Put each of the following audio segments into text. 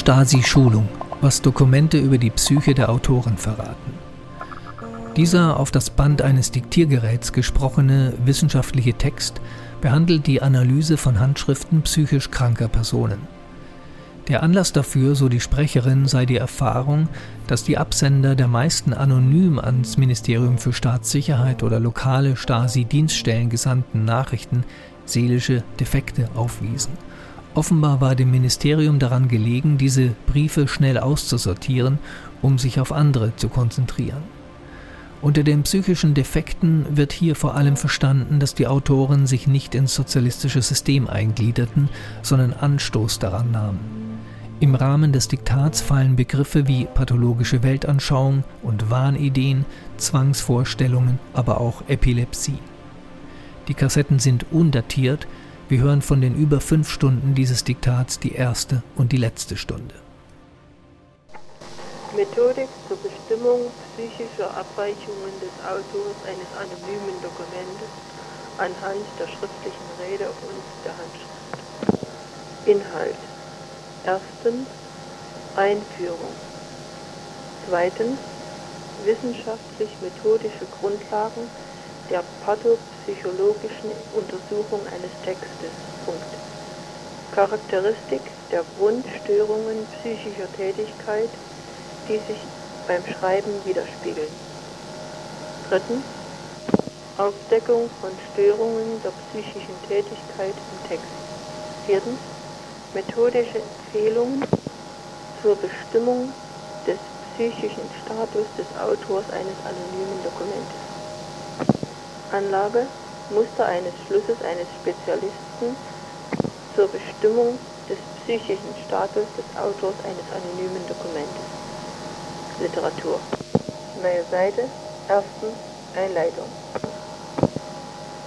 Stasi-Schulung, was Dokumente über die Psyche der Autoren verraten. Dieser auf das Band eines Diktiergeräts gesprochene wissenschaftliche Text behandelt die Analyse von Handschriften psychisch kranker Personen. Der Anlass dafür, so die Sprecherin, sei die Erfahrung, dass die Absender der meisten anonym ans Ministerium für Staatssicherheit oder lokale Stasi-Dienststellen gesandten Nachrichten seelische Defekte aufwiesen. Offenbar war dem Ministerium daran gelegen, diese Briefe schnell auszusortieren, um sich auf andere zu konzentrieren. Unter den psychischen Defekten wird hier vor allem verstanden, dass die Autoren sich nicht ins sozialistische System eingliederten, sondern Anstoß daran nahmen. Im Rahmen des Diktats fallen Begriffe wie pathologische Weltanschauung und Wahnideen, Zwangsvorstellungen, aber auch Epilepsie. Die Kassetten sind undatiert, wir hören von den über fünf Stunden dieses Diktats die erste und die letzte Stunde. Methodik zur Bestimmung psychischer Abweichungen des Autors eines anonymen Dokumentes anhand der schriftlichen Rede und der Handschrift. Inhalt Erstens Einführung. Zweitens wissenschaftlich-methodische Grundlagen der pathopsychologischen Untersuchung eines Textes. Punkt. Charakteristik der Grundstörungen psychischer Tätigkeit, die sich beim Schreiben widerspiegeln. Drittens Aufdeckung von Störungen der psychischen Tätigkeit im Text. Viertens methodische Empfehlungen zur Bestimmung des psychischen Status des Autors eines anonymen Dokumentes. Anlage Muster eines Schlusses eines Spezialisten zur Bestimmung des psychischen Status des Autors eines anonymen Dokumentes. Literatur. Neue Seite. Erstens Einleitung.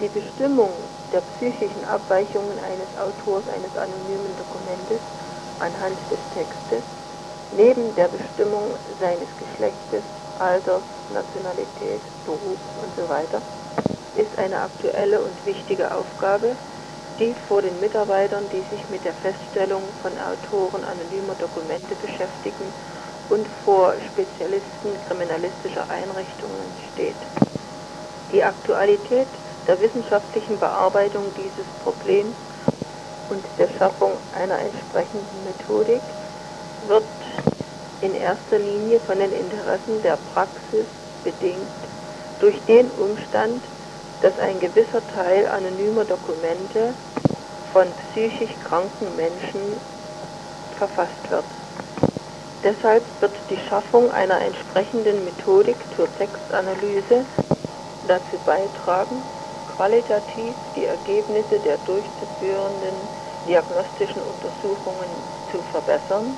Die Bestimmung der psychischen Abweichungen eines Autors eines anonymen Dokumentes anhand des Textes, neben der Bestimmung seines Geschlechtes, Alters, Nationalität, Berufs usw., ist eine aktuelle und wichtige Aufgabe, die vor den Mitarbeitern, die sich mit der Feststellung von Autoren anonymer Dokumente beschäftigen und vor Spezialisten kriminalistischer Einrichtungen steht. Die Aktualität der wissenschaftlichen Bearbeitung dieses Problems und der Schaffung einer entsprechenden Methodik wird in erster Linie von den Interessen der Praxis bedingt durch den Umstand, dass ein gewisser Teil anonymer Dokumente von psychisch kranken Menschen verfasst wird. Deshalb wird die Schaffung einer entsprechenden Methodik zur Textanalyse dazu beitragen, qualitativ die Ergebnisse der durchzuführenden diagnostischen Untersuchungen zu verbessern,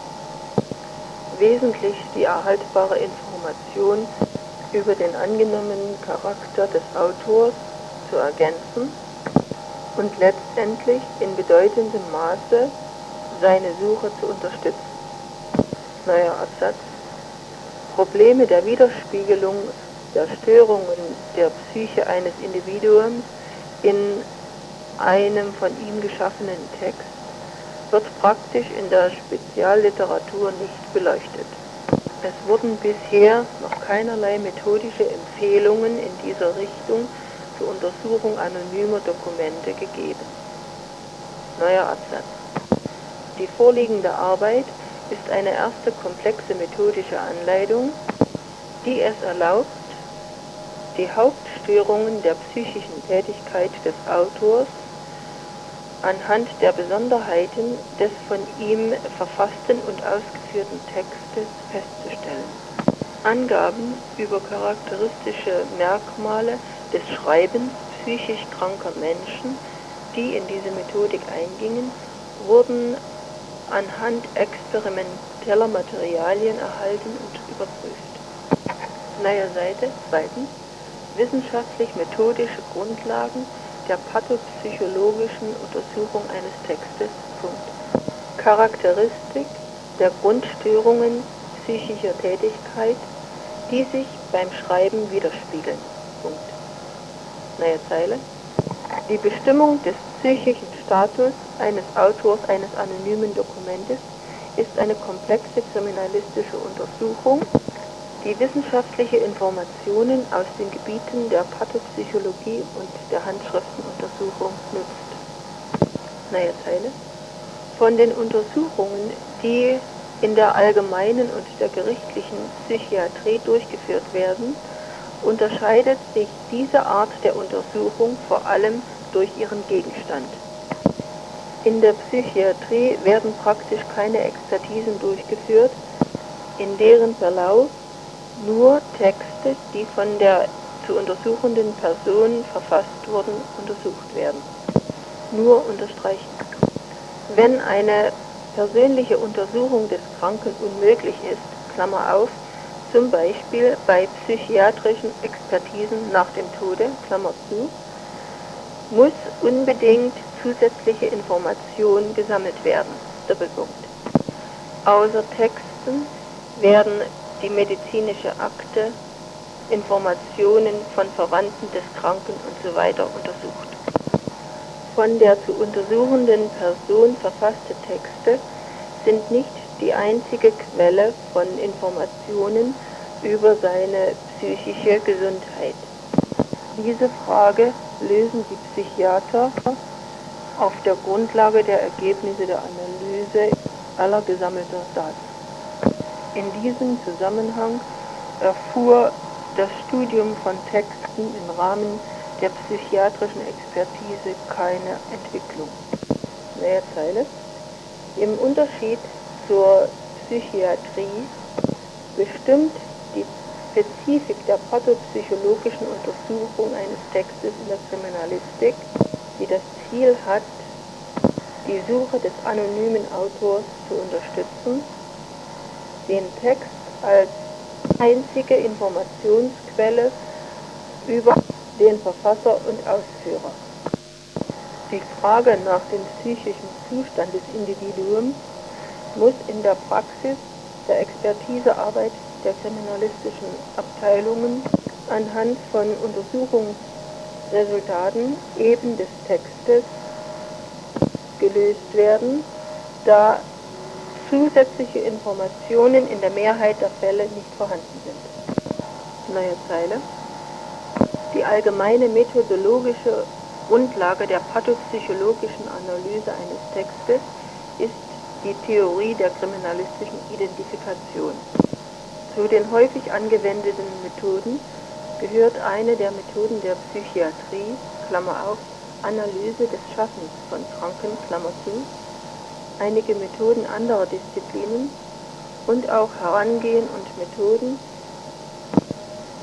wesentlich die erhaltbare Information über den angenommenen Charakter des Autors zu ergänzen und letztendlich in bedeutendem Maße seine Suche zu unterstützen. Neuer Absatz. Probleme der Widerspiegelung der Störungen der Psyche eines Individuums in einem von ihm geschaffenen Text wird praktisch in der Spezialliteratur nicht beleuchtet. Es wurden bisher noch keinerlei methodische Empfehlungen in dieser Richtung zur Untersuchung anonymer Dokumente gegeben. Neuer Absatz. Die vorliegende Arbeit ist eine erste komplexe methodische Anleitung, die es erlaubt, die Hauptstörungen der psychischen Tätigkeit des Autors anhand der Besonderheiten des von ihm verfassten und ausgeführten Textes festzustellen. Angaben über charakteristische Merkmale des Schreibens psychisch kranker Menschen, die in diese Methodik eingingen, wurden anhand experimenteller Materialien erhalten und überprüft. Neue Seite, zweitens wissenschaftlich-methodische Grundlagen der pathopsychologischen Untersuchung eines Textes. Punkt. Charakteristik der Grundstörungen psychischer Tätigkeit, die sich beim Schreiben widerspiegeln. Neue Zeile. Die Bestimmung des psychischen Status eines Autors eines anonymen Dokumentes ist eine komplexe kriminalistische Untersuchung, die wissenschaftliche Informationen aus den Gebieten der Pathopsychologie und der Handschriftenuntersuchung nutzt. Neue Zeile. Von den Untersuchungen, die in der allgemeinen und der gerichtlichen Psychiatrie durchgeführt werden, unterscheidet sich diese Art der Untersuchung vor allem durch ihren Gegenstand. In der Psychiatrie werden praktisch keine Expertisen durchgeführt, in deren Verlauf nur Texte, die von der zu untersuchenden Person verfasst wurden, untersucht werden. Nur unterstreichen. Wenn eine persönliche Untersuchung des Kranken unmöglich ist, Klammer auf, zum Beispiel bei psychiatrischen Expertisen nach dem Tode, zu, muss unbedingt zusätzliche Informationen gesammelt werden. Doppelpunkt. Außer Texten werden die medizinische Akte, Informationen von Verwandten des Kranken und so untersucht. Von der zu untersuchenden Person verfasste Texte sind nicht die einzige Quelle von Informationen über seine psychische Gesundheit. Diese Frage lösen die Psychiater auf der Grundlage der Ergebnisse der Analyse aller gesammelter Daten. In diesem Zusammenhang erfuhr das Studium von Texten im Rahmen der psychiatrischen Expertise keine Entwicklung. Leerzeile. Im Unterschied zur Psychiatrie bestimmt die Spezifik der pathopsychologischen Untersuchung eines Textes in der Kriminalistik, die das Ziel hat, die Suche des anonymen Autors zu unterstützen, den Text als einzige Informationsquelle über den Verfasser und Ausführer. Die Frage nach dem psychischen Zustand des Individuums muss in der Praxis der Expertisearbeit der kriminalistischen Abteilungen anhand von Untersuchungsresultaten eben des Textes gelöst werden, da zusätzliche Informationen in der Mehrheit der Fälle nicht vorhanden sind. Neue Zeile. Die allgemeine methodologische Grundlage der pathopsychologischen Analyse eines Textes ist die Theorie der kriminalistischen Identifikation. Zu den häufig angewendeten Methoden gehört eine der Methoden der Psychiatrie, Klammer auf, Analyse des Schaffens von Kranken, Klammer zu, einige Methoden anderer Disziplinen und auch Herangehen und Methoden,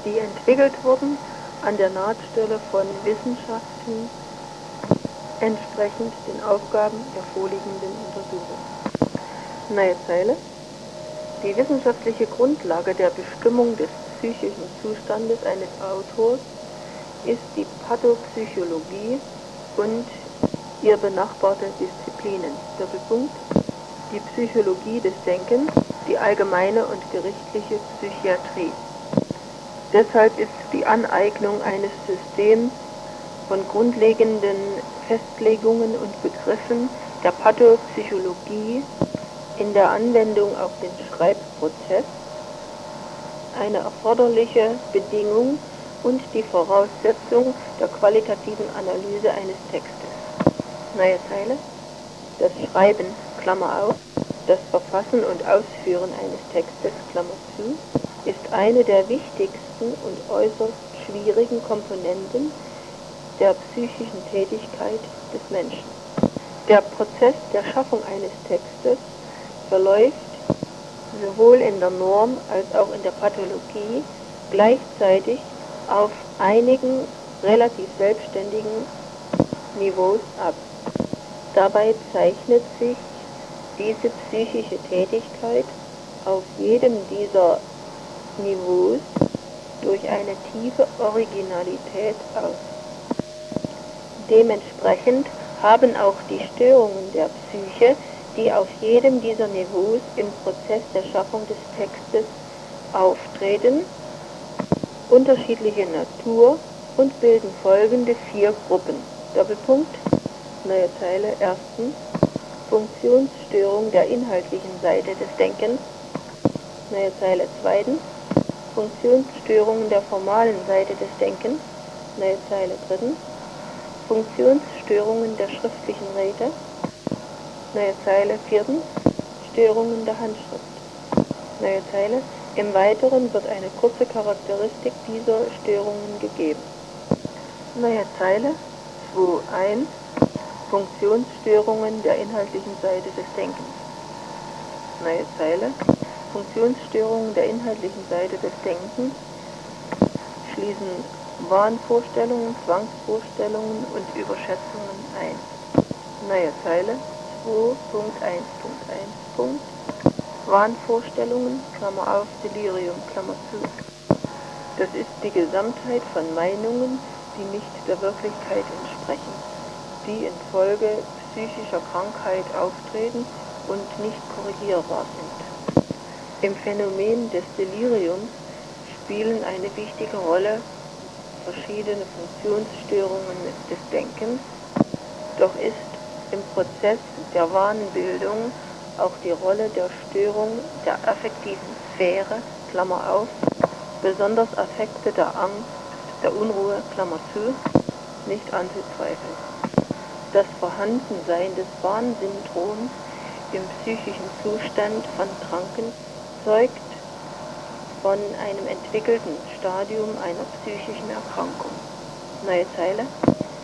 die entwickelt wurden an der Nahtstelle von Wissenschaften entsprechend den Aufgaben der vorliegenden Untersuchung. Neue Zeile. Die wissenschaftliche Grundlage der Bestimmung des psychischen Zustandes eines Autors ist die Pathopsychologie und ihr benachbarte Disziplinen. Doppelpunkt. Die Psychologie des Denkens, die allgemeine und gerichtliche Psychiatrie. Deshalb ist die Aneignung eines Systems von grundlegenden Festlegungen und Begriffen der Pathopsychologie in der Anwendung auf den Schreibprozess eine erforderliche Bedingung und die Voraussetzung der qualitativen Analyse eines Textes neue Zeile. Das Schreiben, Klammer auf, das Verfassen und Ausführen eines Textes, Klammer zu, ist eine der wichtigsten und äußerst schwierigen Komponenten der psychischen Tätigkeit des Menschen. Der Prozess der Schaffung eines Textes verläuft sowohl in der Norm als auch in der Pathologie gleichzeitig auf einigen relativ selbstständigen Niveaus ab. Dabei zeichnet sich diese psychische Tätigkeit auf jedem dieser Niveaus durch eine tiefe Originalität aus. Dementsprechend haben auch die Störungen der Psyche, die auf jedem dieser Niveaus im Prozess der Schaffung des Textes auftreten, unterschiedliche Natur und bilden folgende vier Gruppen. Doppelpunkt neue Zeile, erstens Funktionsstörung der inhaltlichen Seite des Denkens, neue Zeile zweitens, Funktionsstörungen der formalen Seite des Denkens, neue Zeile drittens, Funktionsstörungen der schriftlichen Rede, neue Zeile viertens, Störungen der Handschrift, neue Zeile, im Weiteren wird eine kurze Charakteristik dieser Störungen gegeben. Neue Zeile 2.1 Funktionsstörungen der inhaltlichen Seite des Denkens. Neue Zeile. Funktionsstörungen der inhaltlichen Seite des Denkens schließen Wahnvorstellungen, Zwangsvorstellungen und Überschätzungen ein. Neue Zeile 2.1.1. Wahnvorstellungen, Klammer auf, Delirium, Klammer zu. Das ist die Gesamtheit von Meinungen, die nicht der Wirklichkeit entsprechen die infolge psychischer Krankheit auftreten und nicht korrigierbar sind. Im Phänomen des Deliriums spielen eine wichtige Rolle verschiedene Funktionsstörungen des Denkens, doch ist im Prozess der Wahnbildung auch die Rolle der Störung der affektiven Sphäre, Klammer auf, besonders Affekte der Angst, der Unruhe, Klammer zu, nicht anzuzweifeln das Vorhandensein des Warnsyndroms im psychischen Zustand von Kranken zeugt von einem entwickelten Stadium einer psychischen Erkrankung. Neue Zeile.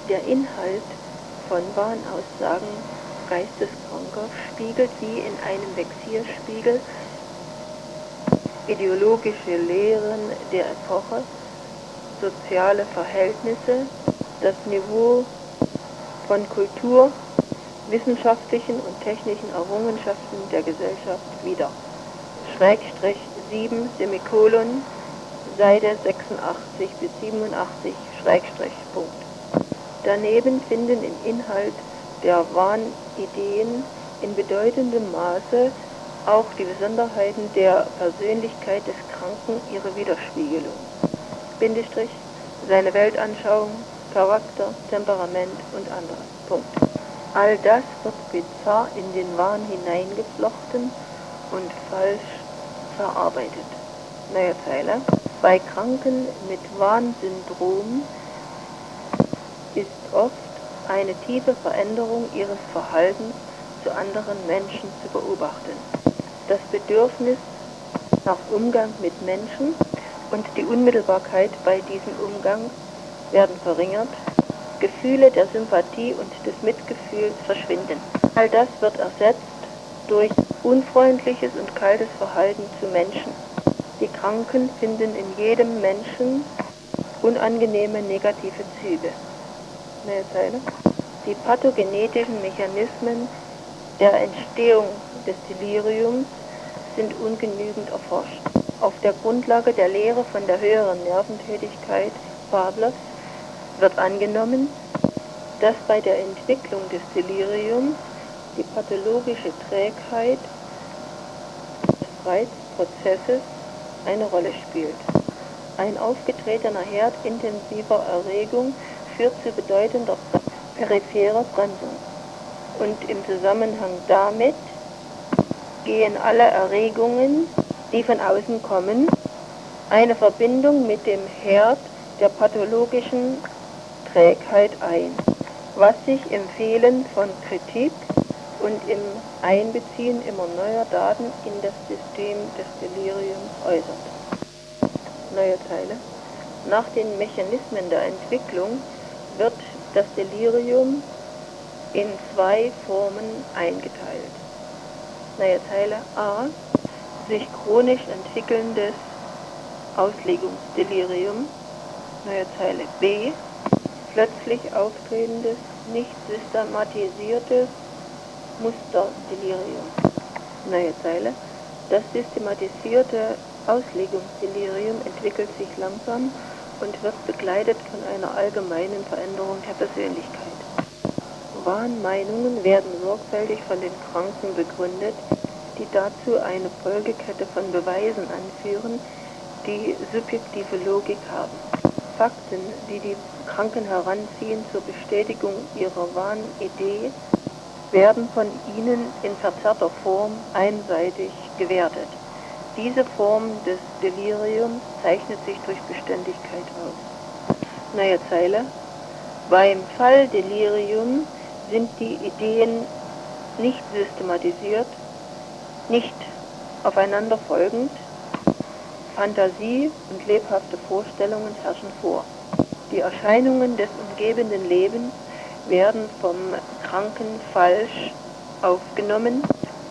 Der Inhalt von Wahnaussagen Geisteskranker spiegelt wie in einem Vexierspiegel ideologische Lehren der Epoche, soziale Verhältnisse, das Niveau von Kultur, wissenschaftlichen und technischen Errungenschaften der Gesellschaft wieder. Schrägstrich 7 Semikolon, Seite 86 bis 87 Schrägstrich Punkt. Daneben finden im Inhalt der Wahnideen in bedeutendem Maße auch die Besonderheiten der Persönlichkeit des Kranken ihre Widerspiegelung. Bindestrich, seine Weltanschauung, Charakter, Temperament und anderes. Punkt. All das wird bizarr in den Wahn hineingeflochten und falsch verarbeitet. Neue Zeile. Bei Kranken mit Wahnsyndrom ist oft eine tiefe Veränderung ihres Verhaltens zu anderen Menschen zu beobachten. Das Bedürfnis nach Umgang mit Menschen und die Unmittelbarkeit bei diesem Umgang werden verringert, Gefühle der Sympathie und des Mitgefühls verschwinden. All das wird ersetzt durch unfreundliches und kaltes Verhalten zu Menschen. Die Kranken finden in jedem Menschen unangenehme negative Züge. Mehr. Die pathogenetischen Mechanismen der Entstehung des Deliriums sind ungenügend erforscht. Auf der Grundlage der Lehre von der höheren Nerventätigkeit Pavlovs wird angenommen, dass bei der Entwicklung des Deliriums die pathologische Trägheit des Reizprozesses eine Rolle spielt. Ein aufgetretener Herd intensiver Erregung führt zu bedeutender peripherer Bremsung. Und im Zusammenhang damit gehen alle Erregungen, die von außen kommen, eine Verbindung mit dem Herd der pathologischen Trägheit ein, was sich im Fehlen von Kritik und im Einbeziehen immer neuer Daten in das System des Deliriums äußert. Neue Zeile. Nach den Mechanismen der Entwicklung wird das Delirium in zwei Formen eingeteilt. Neue Zeile A. Sich chronisch entwickelndes Auslegungsdelirium. Neue Zeile B plötzlich auftretendes, nicht systematisiertes Musterdelirium. Neue Zeile. Das systematisierte Auslegungsdelirium entwickelt sich langsam und wird begleitet von einer allgemeinen Veränderung der Persönlichkeit. Wahnmeinungen werden sorgfältig von den Kranken begründet, die dazu eine Folgekette von Beweisen anführen, die subjektive Logik haben. Fakten, die die Kranken heranziehen zur Bestätigung ihrer Wahnidee, werden von ihnen in verzerrter Form einseitig gewertet. Diese Form des Deliriums zeichnet sich durch Beständigkeit aus. Neue Zeile. Beim Fall Delirium sind die Ideen nicht systematisiert, nicht aufeinander folgend, Fantasie und lebhafte Vorstellungen herrschen vor. Die Erscheinungen des umgebenden Lebens werden vom Kranken falsch aufgenommen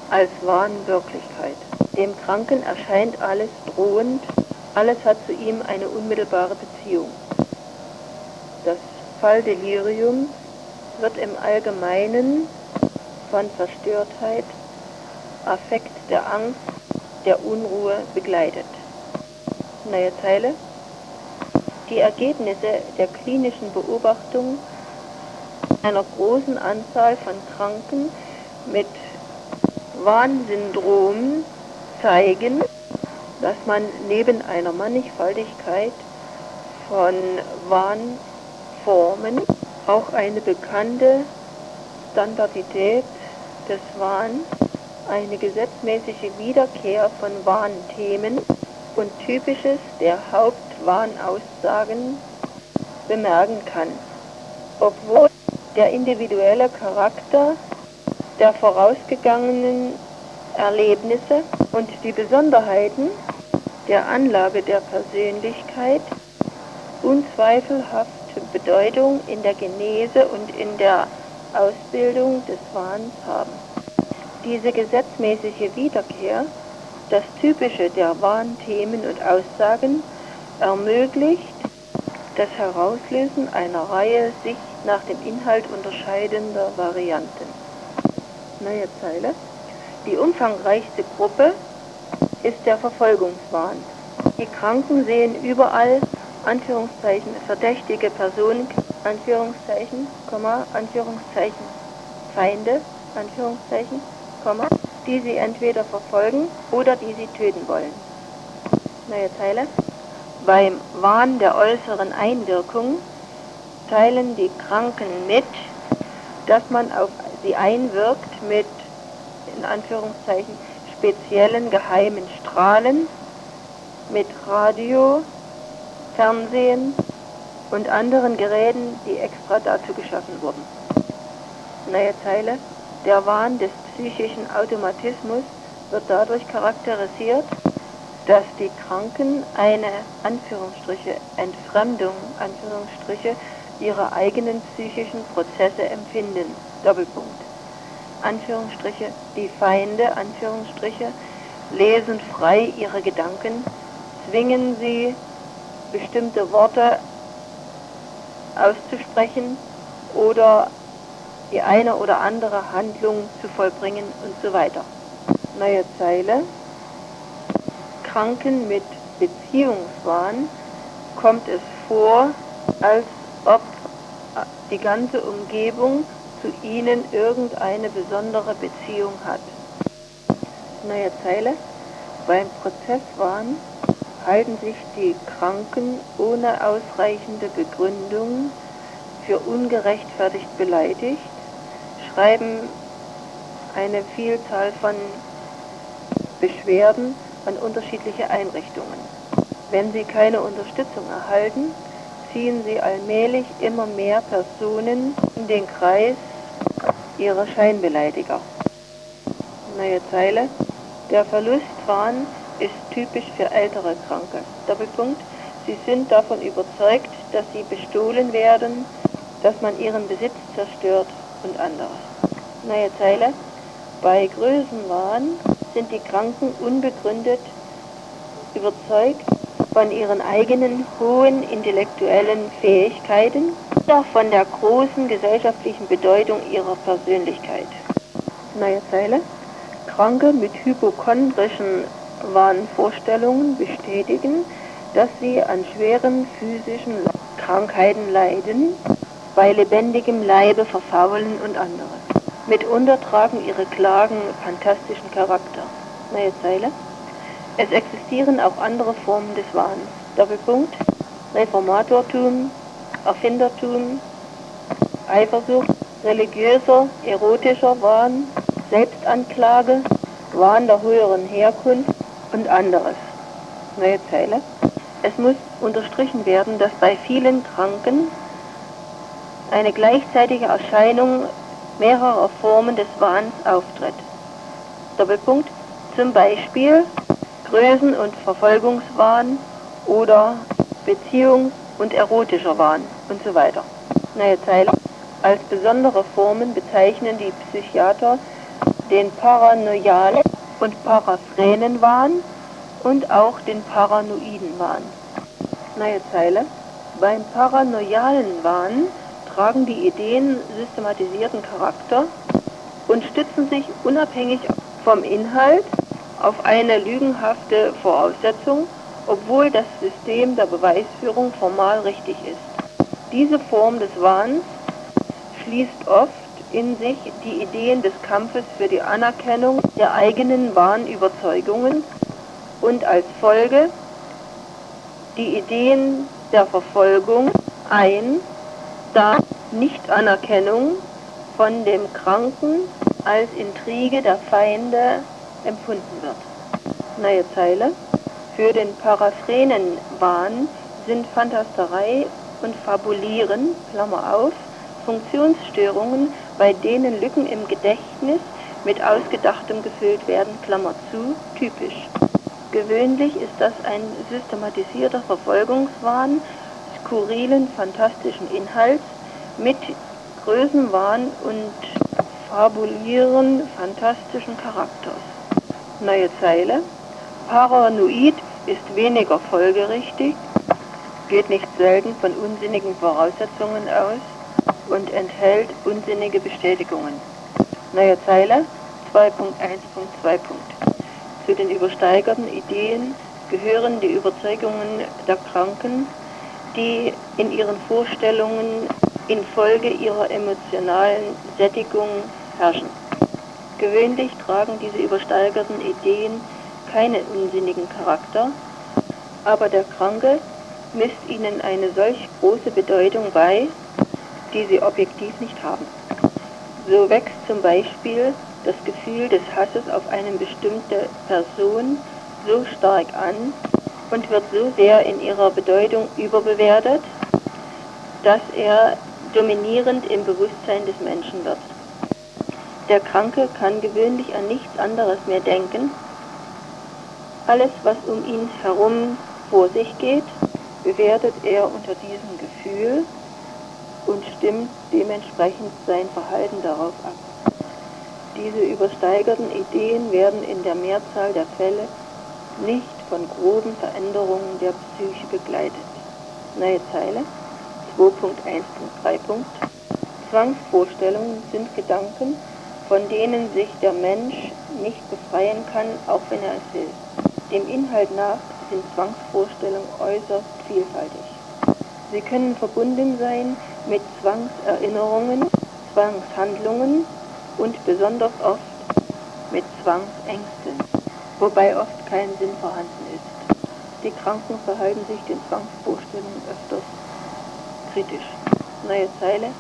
als Wahnwirklichkeit. Dem Kranken erscheint alles drohend, alles hat zu ihm eine unmittelbare Beziehung. Das Falldelirium wird im Allgemeinen von Verstörtheit, Affekt der Angst, der Unruhe begleitet. Neue Zeile. Die Ergebnisse der klinischen Beobachtung einer großen Anzahl von Kranken mit Warnsyndrom zeigen, dass man neben einer Mannigfaltigkeit von Warnformen auch eine bekannte Standardität des Wahns, eine gesetzmäßige Wiederkehr von Warnthemen und typisches der Hauptwarnaussagen bemerken kann, obwohl der individuelle Charakter der vorausgegangenen Erlebnisse und die Besonderheiten der Anlage der Persönlichkeit unzweifelhaft Bedeutung in der Genese und in der Ausbildung des Wahns haben. Diese gesetzmäßige Wiederkehr, das Typische der Wahnthemen und Aussagen, ermöglicht das Herauslösen einer Reihe sich nach dem Inhalt unterscheidender Varianten. Neue Zeile. Die umfangreichste Gruppe ist der Verfolgungswahn. Die Kranken sehen überall Anführungszeichen verdächtige Personen, Anführungszeichen, Komma, Anführungszeichen, Feinde, Anführungszeichen, Komma, die sie entweder verfolgen oder die sie töten wollen. Neue Zeile. Beim Wahn der äußeren Einwirkung teilen die Kranken mit, dass man auf sie einwirkt mit in Anführungszeichen speziellen geheimen Strahlen mit Radio, Fernsehen und anderen Geräten, die extra dazu geschaffen wurden. Neue Zeile. Der Wahn des psychischen Automatismus wird dadurch charakterisiert, dass die Kranken eine Anführungsstriche Entfremdung Anführungsstriche ihrer eigenen psychischen Prozesse empfinden. Doppelpunkt. Anführungsstriche, die Feinde, Anführungsstriche, lesen frei ihre Gedanken, zwingen sie, bestimmte Worte auszusprechen oder die eine oder andere Handlung zu vollbringen und so weiter. Neue Zeile. Kranken mit Beziehungswahn kommt es vor, als ob die ganze Umgebung zu ihnen irgendeine besondere Beziehung hat. Neue Zeile. Beim Prozesswahn halten sich die Kranken ohne ausreichende Begründung für ungerechtfertigt beleidigt, schreiben eine Vielzahl von Beschwerden an unterschiedliche Einrichtungen. Wenn sie keine Unterstützung erhalten, ziehen sie allmählich immer mehr Personen in den Kreis ihrer Scheinbeleidiger. Neue Zeile. Der Verlustwahn ist typisch für ältere Kranke. Doppelpunkt. Sie sind davon überzeugt, dass sie bestohlen werden, dass man ihren Besitz zerstört und anderes. Neue Zeile. Bei Größenwahn sind die Kranken unbegründet überzeugt von ihren eigenen hohen intellektuellen Fähigkeiten oder von der großen gesellschaftlichen Bedeutung ihrer Persönlichkeit. Neue Zeile. Kranke mit hypochondrischen Wahnvorstellungen bestätigen, dass sie an schweren physischen Krankheiten leiden, bei lebendigem Leibe verfaulen und anderes. Mitunter tragen ihre Klagen fantastischen Charakter. Neue Zeile. Es existieren auch andere Formen des Wahns. Doppelpunkt. Reformatortum, Erfindertum, Eifersucht, religiöser, erotischer Wahn, Selbstanklage, Wahn der höheren Herkunft und anderes. Neue Zeile. Es muss unterstrichen werden, dass bei vielen Kranken eine gleichzeitige Erscheinung mehrerer Formen des Wahns auftritt. Doppelpunkt. Zum Beispiel Größen- und Verfolgungswahn oder Beziehungs- und erotischer Wahn und so weiter. Neue Zeile. Als besondere Formen bezeichnen die Psychiater den paranoialen und paraphrenen Wahn und auch den paranoiden Wahn. Neue Zeile. Beim paranoialen Wahn tragen die Ideen systematisierten Charakter und stützen sich unabhängig vom Inhalt auf eine lügenhafte Voraussetzung, obwohl das System der Beweisführung formal richtig ist. Diese Form des Wahns schließt oft in sich die Ideen des Kampfes für die Anerkennung der eigenen wahren Überzeugungen und als Folge die Ideen der Verfolgung ein, da Nichtanerkennung von dem Kranken als Intrige der Feinde empfunden wird. Neue Zeile. Für den paraphrenen Wahn sind Fantasterei und Fabulieren, Klammer auf, Funktionsstörungen, bei denen Lücken im Gedächtnis mit Ausgedachtem gefüllt werden, Klammer zu, typisch. Gewöhnlich ist das ein systematisierter Verfolgungswahn skurrilen, fantastischen Inhalts mit Größenwahn und Fabulieren fantastischen Charakters. Neue Zeile. Paranoid ist weniger folgerichtig, geht nicht selten von unsinnigen Voraussetzungen aus und enthält unsinnige Bestätigungen. Neue Zeile 2.1.2. Zu den übersteigerten Ideen gehören die Überzeugungen der Kranken, die in ihren Vorstellungen infolge ihrer emotionalen Sättigung herrschen. Gewöhnlich tragen diese übersteigerten Ideen keinen unsinnigen Charakter, aber der Kranke misst ihnen eine solch große Bedeutung bei, die sie objektiv nicht haben. So wächst zum Beispiel das Gefühl des Hasses auf eine bestimmte Person so stark an und wird so sehr in ihrer Bedeutung überbewertet, dass er dominierend im Bewusstsein des Menschen wird. Der Kranke kann gewöhnlich an nichts anderes mehr denken. Alles, was um ihn herum vor sich geht, bewertet er unter diesem Gefühl und stimmt dementsprechend sein Verhalten darauf ab. Diese übersteigerten Ideen werden in der Mehrzahl der Fälle nicht von groben Veränderungen der Psyche begleitet. Neue Zeile 2.1.3. Zwangsvorstellungen sind Gedanken, von denen sich der Mensch nicht befreien kann, auch wenn er es will. Dem Inhalt nach sind Zwangsvorstellungen äußerst vielfältig. Sie können verbunden sein mit Zwangserinnerungen, Zwangshandlungen und besonders oft mit Zwangsängsten, wobei oft kein Sinn vorhanden ist. Die Kranken verhalten sich den Zwangsvorstellungen öfters kritisch. Neue Zeile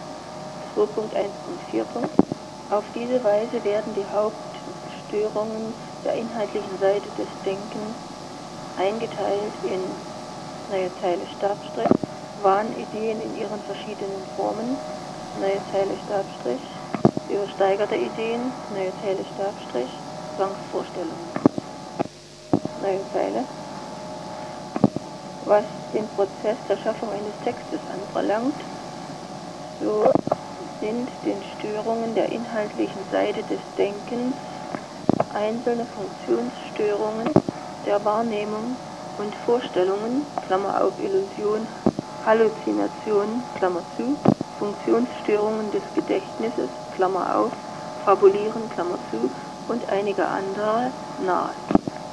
2.1.4. Auf diese Weise werden die Hauptstörungen der inhaltlichen Seite des Denkens eingeteilt in neue Zeile Stabstrich, Wahnideen in ihren verschiedenen Formen, neue Zeile Stabstrich, übersteigerte Ideen, neue Zeile Stabstrich, Zwangsvorstellungen. Neue Zeile. Was den Prozess der Schaffung eines Textes anverlangt, so sind den Störungen der inhaltlichen Seite des Denkens einzelne Funktionsstörungen der Wahrnehmung und Vorstellungen, Klammer auf Illusion, Halluzination, Klammer zu, Funktionsstörungen des Gedächtnisses, Klammer auf, Fabulieren, Klammer zu und einige andere nahe.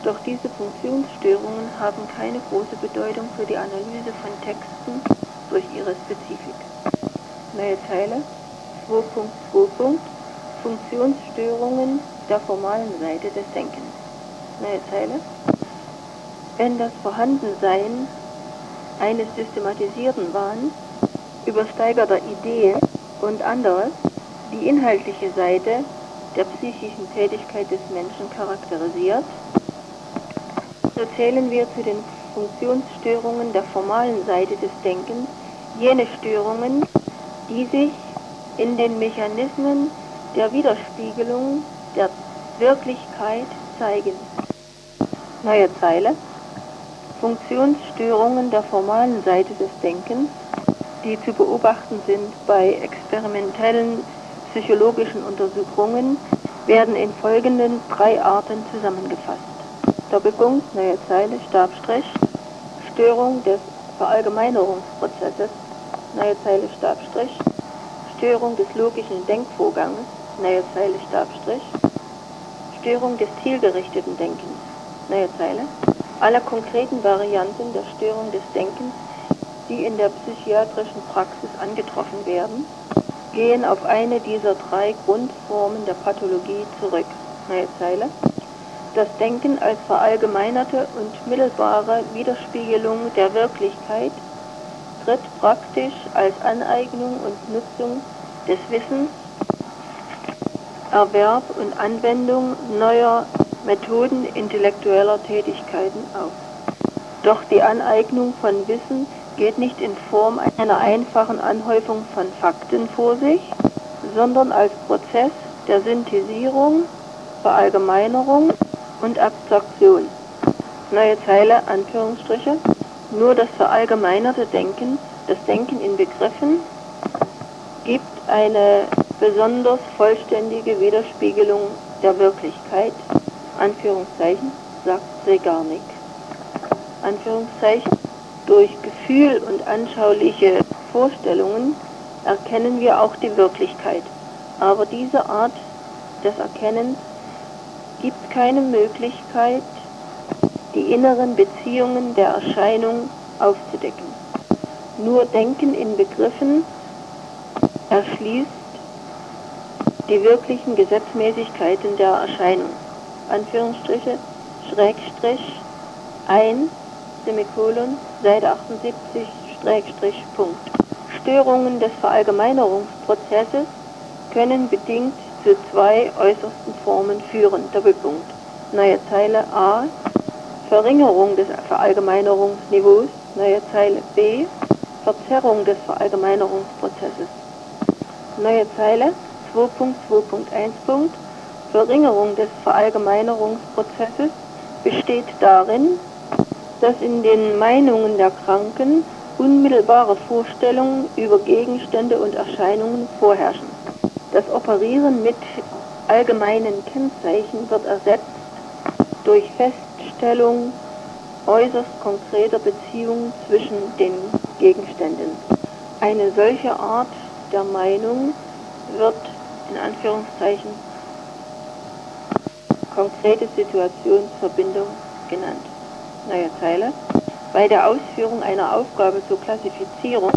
Doch diese Funktionsstörungen haben keine große Bedeutung für die Analyse von Texten durch ihre Spezifik. Neue Zeile 2.2. Funktionsstörungen der formalen Seite des Denkens. Neue Zeile. Wenn das Vorhandensein eines systematisierten Wahns, übersteigerter Ideen und anderes die inhaltliche Seite der psychischen Tätigkeit des Menschen charakterisiert, so zählen wir zu den Funktionsstörungen der formalen Seite des Denkens jene Störungen, die sich in den Mechanismen der Widerspiegelung der Wirklichkeit zeigen. Neue Zeile. Funktionsstörungen der formalen Seite des Denkens, die zu beobachten sind bei experimentellen psychologischen Untersuchungen, werden in folgenden drei Arten zusammengefasst. Doppelpunkt, neue Zeile, Stabstrich, Störung des Verallgemeinerungsprozesses, neue Zeile, Stabstrich, Störung des logischen Denkvorgangs, neue Zeile, Stabstrich, Störung des zielgerichteten Denkens, neue Zeile, aller konkreten Varianten der Störung des Denkens, die in der psychiatrischen Praxis angetroffen werden, gehen auf eine dieser drei Grundformen der Pathologie zurück. Neue Zeile. Das Denken als verallgemeinerte und mittelbare Widerspiegelung der Wirklichkeit tritt praktisch als Aneignung und Nutzung des Wissens, Erwerb und Anwendung neuer Methoden intellektueller Tätigkeiten auf. Doch die Aneignung von Wissen geht nicht in Form einer einfachen Anhäufung von Fakten vor sich, sondern als Prozess der Synthesierung, Verallgemeinerung und Abstraktion. Neue Zeile, Anführungsstriche. Nur das verallgemeinerte Denken, das Denken in Begriffen, gibt eine besonders vollständige Widerspiegelung der Wirklichkeit, Anführungszeichen, sagt Segarnik. Anführungszeichen, durch Gefühl und anschauliche Vorstellungen erkennen wir auch die Wirklichkeit. Aber diese Art des Erkennens gibt keine Möglichkeit, die inneren Beziehungen der Erscheinung aufzudecken. Nur Denken in Begriffen erschließt die wirklichen Gesetzmäßigkeiten der Erscheinung. Anführungsstriche, Schrägstrich, ein, Semikolon, Seite 78, Schrägstrich, Punkt. Störungen des Verallgemeinerungsprozesses können bedingt zu zwei äußersten Formen führen. Doppelpunkt. Neue Zeile A. Verringerung des Verallgemeinerungsniveaus. Neue Zeile B. Verzerrung des Verallgemeinerungsprozesses. Neue Zeile 2.2.1. Verringerung des Verallgemeinerungsprozesses besteht darin, dass in den Meinungen der Kranken unmittelbare Vorstellungen über Gegenstände und Erscheinungen vorherrschen. Das Operieren mit allgemeinen Kennzeichen wird ersetzt durch Feststellung äußerst konkreter Beziehungen zwischen den Gegenständen. Eine solche Art der Meinung wird in Anführungszeichen konkrete Situationsverbindung genannt neue Zeile, bei der Ausführung einer Aufgabe zur Klassifizierung,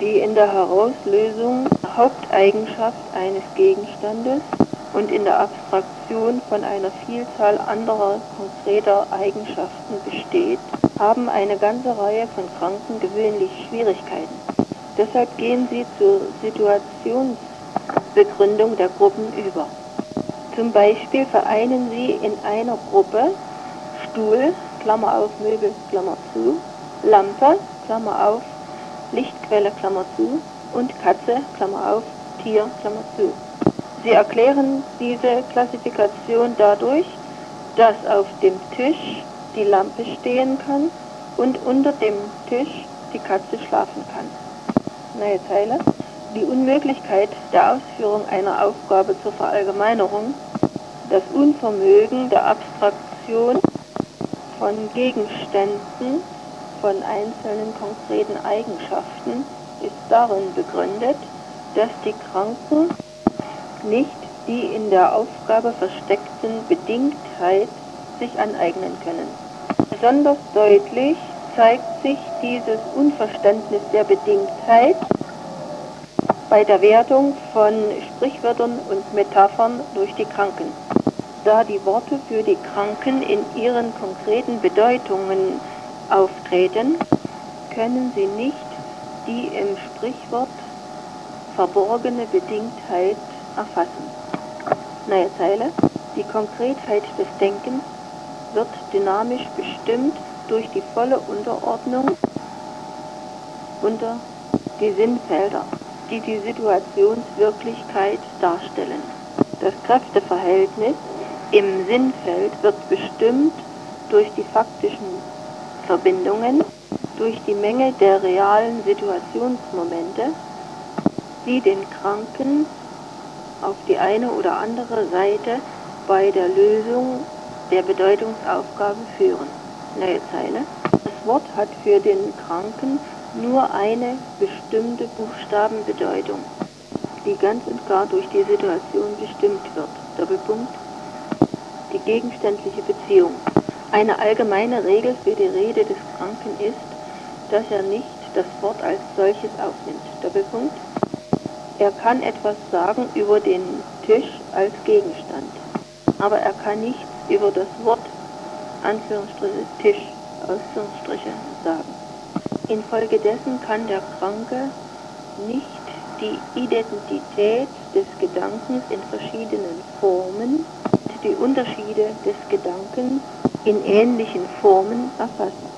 die in der Herauslösung Haupteigenschaft eines Gegenstandes und in der Abstraktion von einer Vielzahl anderer konkreter Eigenschaften besteht, haben eine ganze Reihe von Kranken gewöhnlich Schwierigkeiten. Deshalb gehen sie zur Situationsbegründung der Gruppen über. Zum Beispiel vereinen sie in einer Gruppe Stuhl, Klammer auf, Möbel, Klammer zu, Lampe, Klammer auf, Lichtquelle, Klammer zu und Katze, Klammer auf, Tier, Klammer zu. Sie erklären diese Klassifikation dadurch, dass auf dem Tisch die Lampe stehen kann und unter dem Tisch die Katze schlafen kann. Neue Zeile. Die Unmöglichkeit der Ausführung einer Aufgabe zur Verallgemeinerung, das Unvermögen der Abstraktion von Gegenständen, von einzelnen konkreten Eigenschaften ist darin begründet, dass die Kranken nicht die in der Aufgabe versteckten Bedingtheit sich aneignen können. Besonders deutlich zeigt sich dieses Unverständnis der Bedingtheit bei der Wertung von Sprichwörtern und Metaphern durch die Kranken da die Worte für die Kranken in ihren konkreten Bedeutungen auftreten, können sie nicht die im Sprichwort verborgene Bedingtheit erfassen. Neue Zeile. Die Konkretheit des Denkens wird dynamisch bestimmt durch die volle Unterordnung unter die Sinnfelder, die die Situationswirklichkeit darstellen. Das Kräfteverhältnis im Sinnfeld wird bestimmt durch die faktischen Verbindungen, durch die Menge der realen Situationsmomente, die den Kranken auf die eine oder andere Seite bei der Lösung der Bedeutungsaufgabe führen. Neue Zeile. Das Wort hat für den Kranken nur eine bestimmte Buchstabenbedeutung, die ganz und gar durch die Situation bestimmt wird. Doppelpunkt. Die gegenständliche Beziehung. Eine allgemeine Regel für die Rede des Kranken ist, dass er nicht das Wort als solches aufnimmt. Doppelpunkt. Er kann etwas sagen über den Tisch als Gegenstand, aber er kann nichts über das Wort Anführungsstriche Tisch Ausführungsstriche sagen. Infolgedessen kann der Kranke nicht die Identität des Gedankens in verschiedenen Formen, die Unterschiede des Gedankens in ähnlichen Formen erfassen.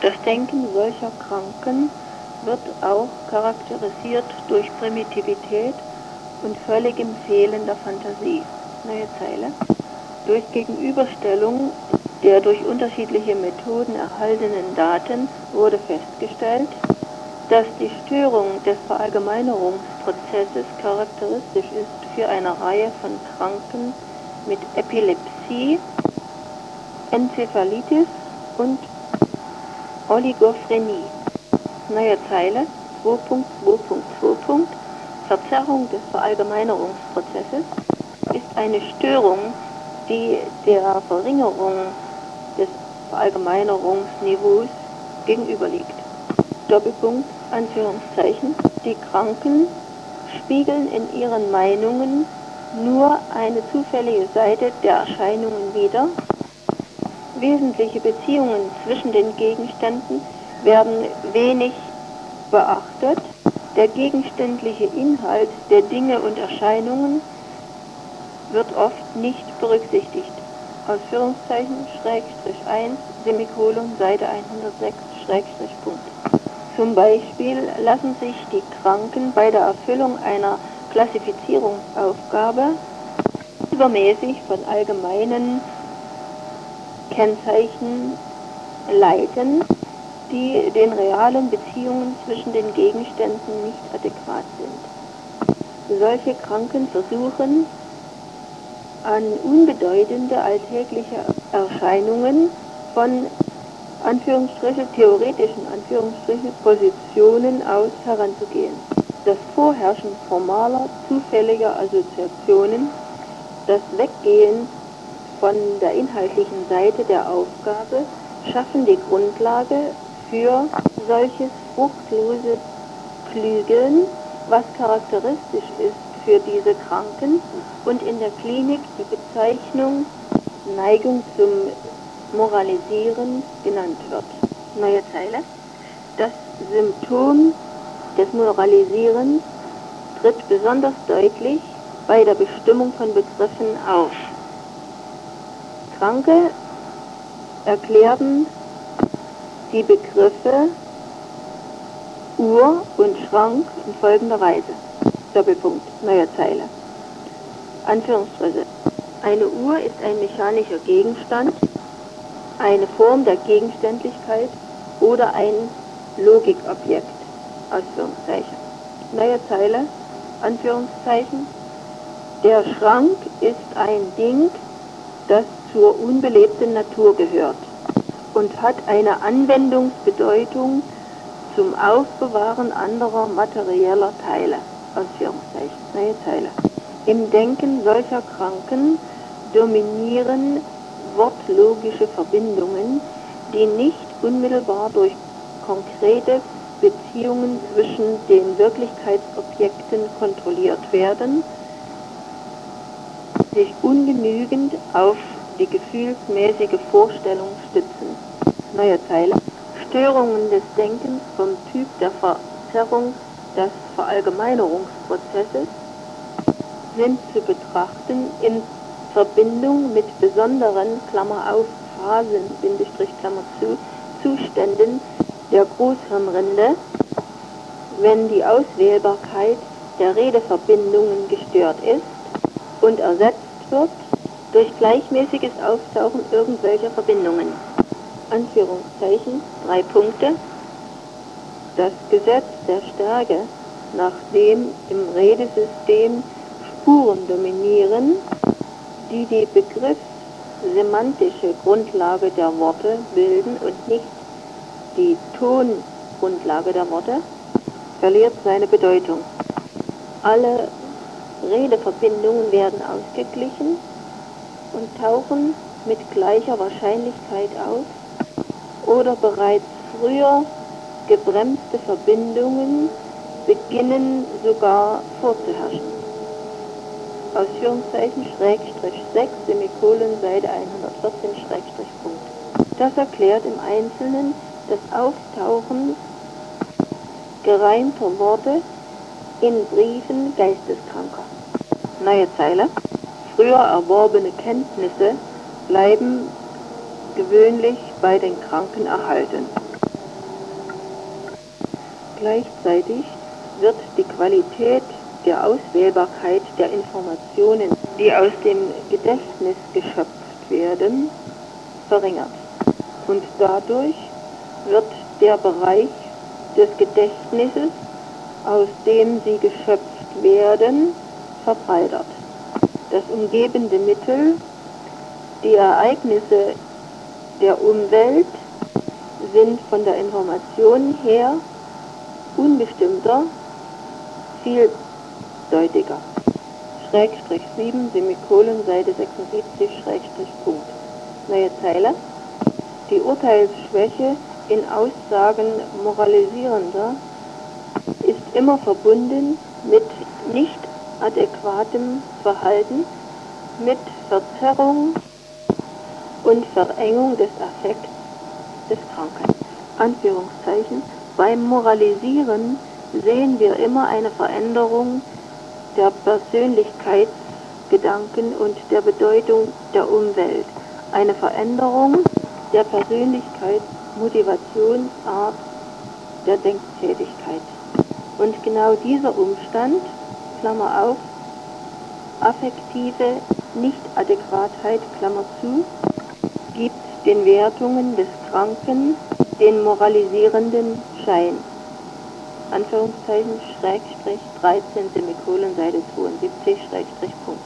Das Denken solcher Kranken wird auch charakterisiert durch Primitivität und völligem Fehlen der Fantasie. Neue Zeile. Durch Gegenüberstellung der durch unterschiedliche Methoden erhaltenen Daten wurde festgestellt, dass die Störung des Verallgemeinerungsprozesses charakteristisch ist für eine Reihe von Kranken mit Epilepsie, Enzephalitis und Oligophrenie. Neue Zeile 2.2.2. Verzerrung des Verallgemeinerungsprozesses ist eine Störung, die der Verringerung des Verallgemeinerungsniveaus gegenüberliegt. Doppelpunkt, Anführungszeichen. Die Kranken spiegeln in ihren Meinungen nur eine zufällige Seite der Erscheinungen wider. Wesentliche Beziehungen zwischen den Gegenständen werden wenig beachtet. Der gegenständliche Inhalt der Dinge und Erscheinungen wird oft nicht berücksichtigt. Ausführungszeichen, Schrägstrich 1, Semikolon, Seite 106, Schrägstrich Punkt. Zum Beispiel lassen sich die Kranken bei der Erfüllung einer Klassifizierungsaufgabe übermäßig von allgemeinen Kennzeichen leiten, die den realen Beziehungen zwischen den Gegenständen nicht adäquat sind. Solche Kranken versuchen, an unbedeutende alltägliche Erscheinungen von Anführungsstriche, theoretischen Anführungsstriche, Positionen aus heranzugehen. Das Vorherrschen formaler, zufälliger Assoziationen, das Weggehen von der inhaltlichen Seite der Aufgabe schaffen die Grundlage für solches fruchtlose Klügeln, was charakteristisch ist für diese Kranken und in der Klinik die Bezeichnung Neigung zum Moralisieren genannt wird. Neue Zeile. Das Symptom des Moralisierens tritt besonders deutlich bei der Bestimmung von Begriffen auf. Kranke erklärten die Begriffe Uhr und Schrank in folgender Weise. Doppelpunkt, neue Zeile. Anführungsstriche. Eine Uhr ist ein mechanischer Gegenstand, eine Form der Gegenständlichkeit oder ein Logikobjekt. Ausführungszeichen. Neue Zeile. Anführungszeichen. Der Schrank ist ein Ding, das zur unbelebten Natur gehört und hat eine Anwendungsbedeutung zum Aufbewahren anderer materieller Teile. Ausführungszeichen, neue Zeile. Im Denken solcher Kranken dominieren wortlogische Verbindungen, die nicht unmittelbar durch konkrete Beziehungen zwischen den Wirklichkeitsobjekten kontrolliert werden, sich ungenügend auf die gefühlsmäßige Vorstellung stützen. Neue Zeile. Störungen des Denkens vom Typ der Verzerrung des Verallgemeinerungsprozesses sind zu betrachten in Verbindung mit besonderen, Klammer auf, Phasen, Bindestrich, Klammer zu, Zuständen der Großhirnrinde, wenn die Auswählbarkeit der Redeverbindungen gestört ist und ersetzt wird durch gleichmäßiges Auftauchen irgendwelcher Verbindungen. Anführungszeichen, drei Punkte. Das Gesetz der Stärke, nachdem im Redesystem Spuren dominieren, die die begriffssemantische Grundlage der Worte bilden und nicht die Tongrundlage der Worte, verliert seine Bedeutung. Alle Redeverbindungen werden ausgeglichen und tauchen mit gleicher Wahrscheinlichkeit auf oder bereits früher gebremste Verbindungen beginnen sogar vorzuherrschen. Ausführungszeichen Schrägstrich 6 Semikolon Seite 114 Schrägstrich Punkt. Das erklärt im Einzelnen das Auftauchen gereimter Worte in Briefen Geisteskranker. Neue Zeile. Früher erworbene Kenntnisse bleiben gewöhnlich bei den Kranken erhalten. Gleichzeitig wird die Qualität der Auswählbarkeit der Informationen, die aus dem Gedächtnis geschöpft werden, verringert. Und dadurch wird der Bereich des Gedächtnisses, aus dem sie geschöpft werden, verbreitert. Das umgebende Mittel, die Ereignisse der Umwelt sind von der Information her unbestimmter, vieldeutiger. Schrägstrich 7, Semikolon, Seite 76, Schrägstrich Punkt. Neue Zeile. Die Urteilsschwäche in Aussagen moralisierender ist immer verbunden mit nicht adäquatem Verhalten, mit Verzerrung und Verengung des Affekts des Kranken. Anführungszeichen. Beim Moralisieren sehen wir immer eine Veränderung der Persönlichkeitsgedanken und der Bedeutung der Umwelt. Eine Veränderung der Persönlichkeitsmotivationsart der Denktätigkeit. Und genau dieser Umstand, Klammer auf, affektive Nichtadäquatheit, Klammer zu, gibt den Wertungen des Kranken den moralisierenden Schein. Anführungszeichen, Schrägstrich 13, Semikolon, Seite 72, Schrägstrich Punkt.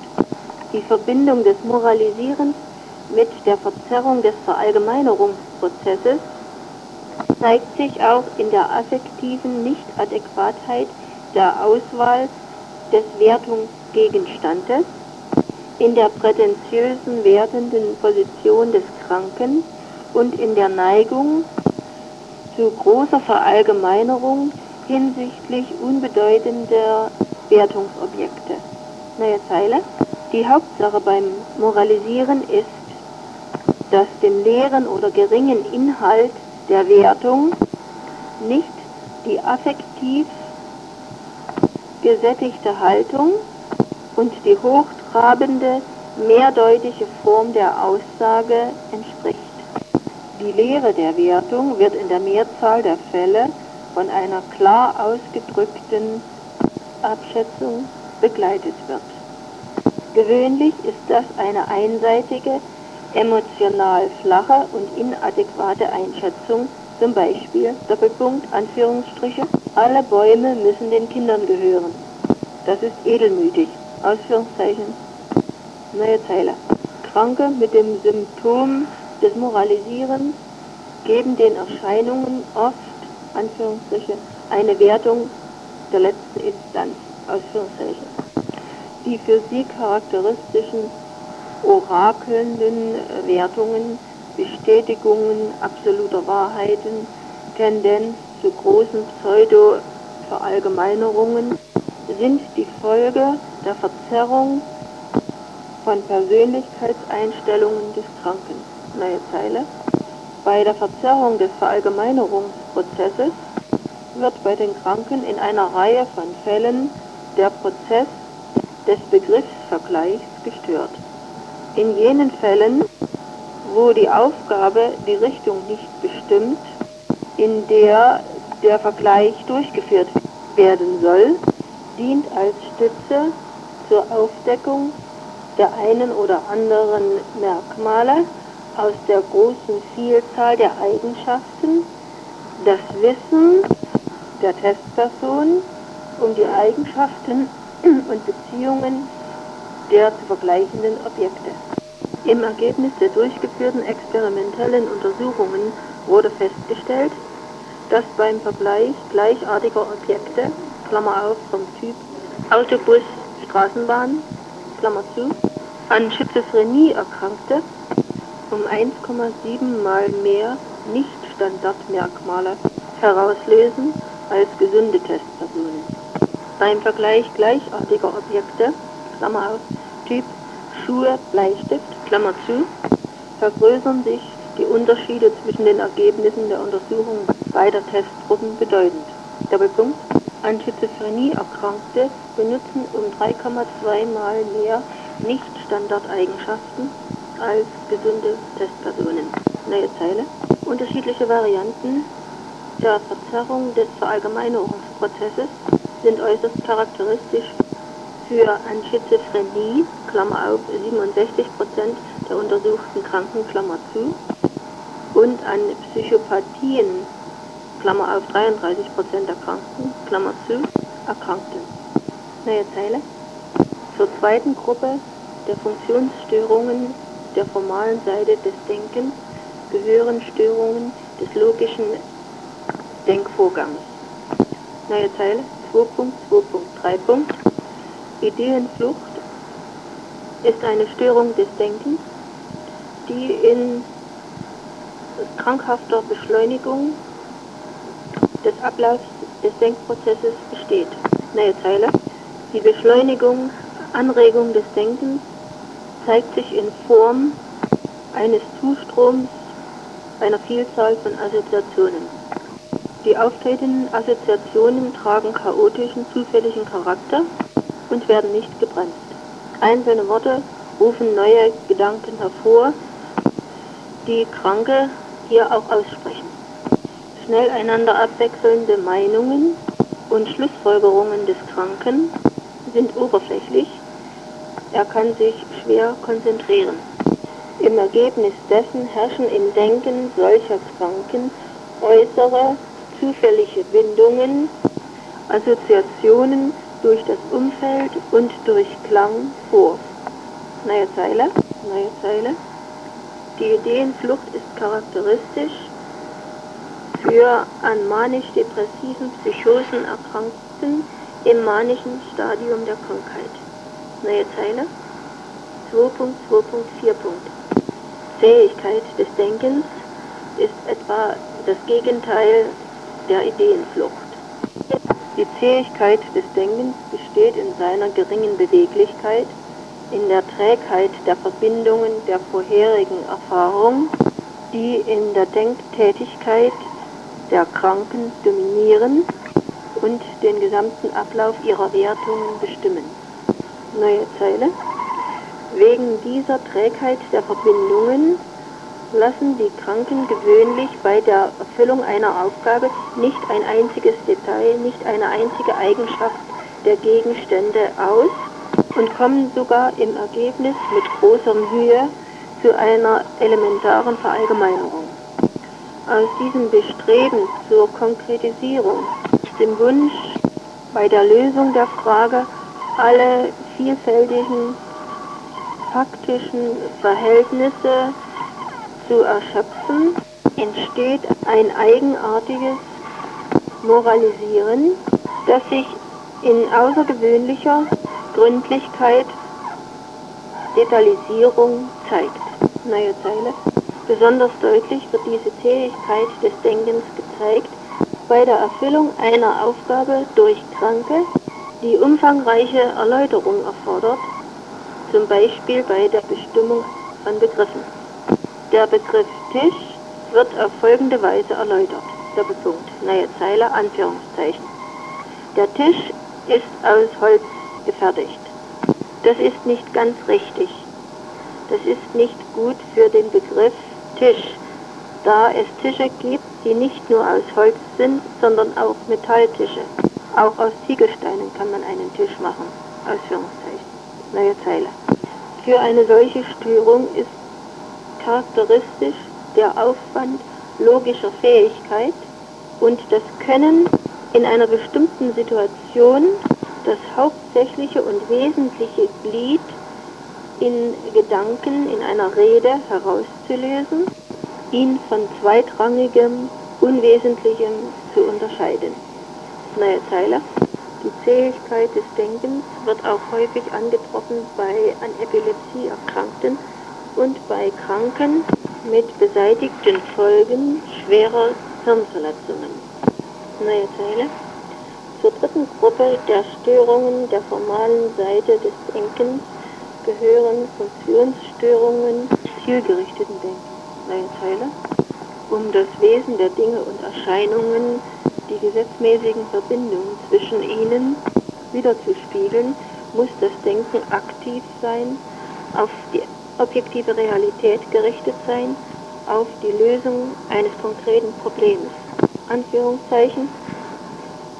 Die Verbindung des Moralisierens mit der Verzerrung des Verallgemeinerungsprozesses zeigt sich auch in der affektiven Nichtadäquatheit der Auswahl des Wertungsgegenstandes, in der prätentiösen wertenden Position des Kranken und in der Neigung zu großer Verallgemeinerung hinsichtlich unbedeutender Wertungsobjekte. Neue Zeile. Die Hauptsache beim Moralisieren ist, dass dem leeren oder geringen Inhalt der Wertung nicht die affektiv gesättigte Haltung und die hochtrabende, mehrdeutige Form der Aussage entspricht. Die Lehre der Wertung wird in der Mehrzahl der Fälle von einer klar ausgedrückten Abschätzung begleitet wird. Gewöhnlich ist das eine einseitige, emotional flache und inadäquate Einschätzung, zum Beispiel Doppelpunkt, Anführungsstriche, alle Bäume müssen den Kindern gehören. Das ist edelmütig, Ausführungszeichen, neue Zeile. Kranke mit dem Symptom des Moralisierens geben den Erscheinungen oft, Anführungsstriche, eine Wertung der letzten Instanz, Ausführungszeichen. Die für sie charakteristischen orakelnden Wertungen, Bestätigungen absoluter Wahrheiten, Tendenz zu großen Pseudo-Verallgemeinerungen sind die Folge der Verzerrung von Persönlichkeitseinstellungen des Kranken. Neue Zeile. Bei der Verzerrung des Verallgemeinerungsprozesses wird bei den Kranken in einer Reihe von Fällen der Prozess des Begriffsvergleichs gestört. In jenen Fällen, wo die Aufgabe die Richtung nicht bestimmt, in der der Vergleich durchgeführt werden soll, dient als Stütze zur Aufdeckung der einen oder anderen Merkmale aus der großen Vielzahl der Eigenschaften, das Wissen der Testperson um die Eigenschaften und Beziehungen der zu vergleichenden Objekte. Im Ergebnis der durchgeführten experimentellen Untersuchungen wurde festgestellt, dass beim Vergleich gleichartiger Objekte, Klammer auf, vom Typ Autobus, Straßenbahn, Klammer zu, an Schizophrenie erkrankte, um 1,7 mal mehr Nicht-Standardmerkmale herauslösen als gesunde Testpersonen. Beim Vergleich gleichartiger Objekte, Klammer auf, Typ Schuhe, Bleistift, Klammer zu, vergrößern sich die Unterschiede zwischen den Ergebnissen der Untersuchung beider Testgruppen bedeutend. Doppelpunkt. An Schizophrenie Erkrankte benutzen um 3,2 Mal mehr Nicht-Standardeigenschaften als gesunde Testpersonen. Neue Zeile. Unterschiedliche Varianten der Verzerrung des Verallgemeinerungsprozesses sind äußerst charakteristisch für an Schizophrenie, Klammer auf, 67 der untersuchten Kranken, Klammer zu, und an Psychopathien, Klammer auf, 33% der Kranken, Klammer zu, Erkrankten. Neue Zeile. Zur zweiten Gruppe der Funktionsstörungen der formalen Seite des Denkens gehören Störungen des logischen Denkvorgangs. Neue Zeile 2.2.3. Ideenflucht ist eine Störung des Denkens, die in krankhafter Beschleunigung des Ablaufs des Denkprozesses besteht. Neue Zeile. Die Beschleunigung, Anregung des Denkens zeigt sich in Form eines Zustroms einer Vielzahl von Assoziationen. Die auftretenden Assoziationen tragen chaotischen, zufälligen Charakter und werden nicht gebremst. Einzelne Worte rufen neue Gedanken hervor, die Kranke hier auch aussprechen. Schnell einander abwechselnde Meinungen und Schlussfolgerungen des Kranken sind oberflächlich, er kann sich schwer konzentrieren. Im Ergebnis dessen herrschen im Denken solcher Kranken äußere, zufällige Bindungen, Assoziationen durch das Umfeld und durch Klang vor. Neue Zeile, neue Zeile. Die Ideenflucht ist charakteristisch für an manisch-depressiven Psychosen Erkrankten im manischen Stadium der Krankheit. Neue Zeile 2.2.4. Fähigkeit des Denkens ist etwa das Gegenteil der Ideenflucht. Die Zähigkeit des Denkens besteht in seiner geringen Beweglichkeit, in der Trägheit der Verbindungen der vorherigen Erfahrung, die in der Denktätigkeit der Kranken dominieren und den gesamten Ablauf ihrer Wertungen bestimmen. Neue Zeile. Wegen dieser Trägheit der Verbindungen lassen die Kranken gewöhnlich bei der Erfüllung einer Aufgabe nicht ein einziges Detail, nicht eine einzige Eigenschaft der Gegenstände aus und kommen sogar im Ergebnis mit großer Mühe zu einer elementaren Verallgemeinerung. Aus diesem Bestreben zur Konkretisierung, dem Wunsch, bei der Lösung der Frage alle vielfältigen faktischen Verhältnisse zu erschöpfen, entsteht ein eigenartiges Moralisieren, das sich in außergewöhnlicher Gründlichkeit, Detailisierung zeigt. Neue Zeile. Besonders deutlich wird diese Zähigkeit des Denkens gezeigt bei der Erfüllung einer Aufgabe durch Kranke, die umfangreiche Erläuterung erfordert, zum Beispiel bei der Bestimmung von Begriffen. Der Begriff Tisch wird auf folgende Weise erläutert. Doppelpunkt, neue Zeile, Anführungszeichen. Der Tisch ist aus Holz gefertigt. Das ist nicht ganz richtig. Das ist nicht gut für den Begriff Tisch, da es Tische gibt, die nicht nur aus Holz sind, sondern auch Metalltische. Auch aus Ziegelsteinen kann man einen Tisch machen. Ausführungszeichen. Neue Zeile. Für eine solche Störung ist charakteristisch der Aufwand logischer Fähigkeit und das Können in einer bestimmten Situation das hauptsächliche und wesentliche Glied in Gedanken in einer Rede herauszulösen, ihn von zweitrangigem, unwesentlichem zu unterscheiden. Neue Zeile. Die Zähigkeit des Denkens wird auch häufig angetroffen bei an Epilepsie Erkrankten und bei Kranken mit beseitigten Folgen schwerer Hirnverletzungen. Neue Zeile. Zur dritten Gruppe der Störungen der formalen Seite des Denkens gehören Funktionsstörungen zielgerichteten Denkens. Neue Zeile. Um das Wesen der Dinge und Erscheinungen die gesetzmäßigen Verbindungen zwischen ihnen wiederzuspiegeln, muss das Denken aktiv sein, auf die objektive Realität gerichtet sein, auf die Lösung eines konkreten Problems. Anführungszeichen.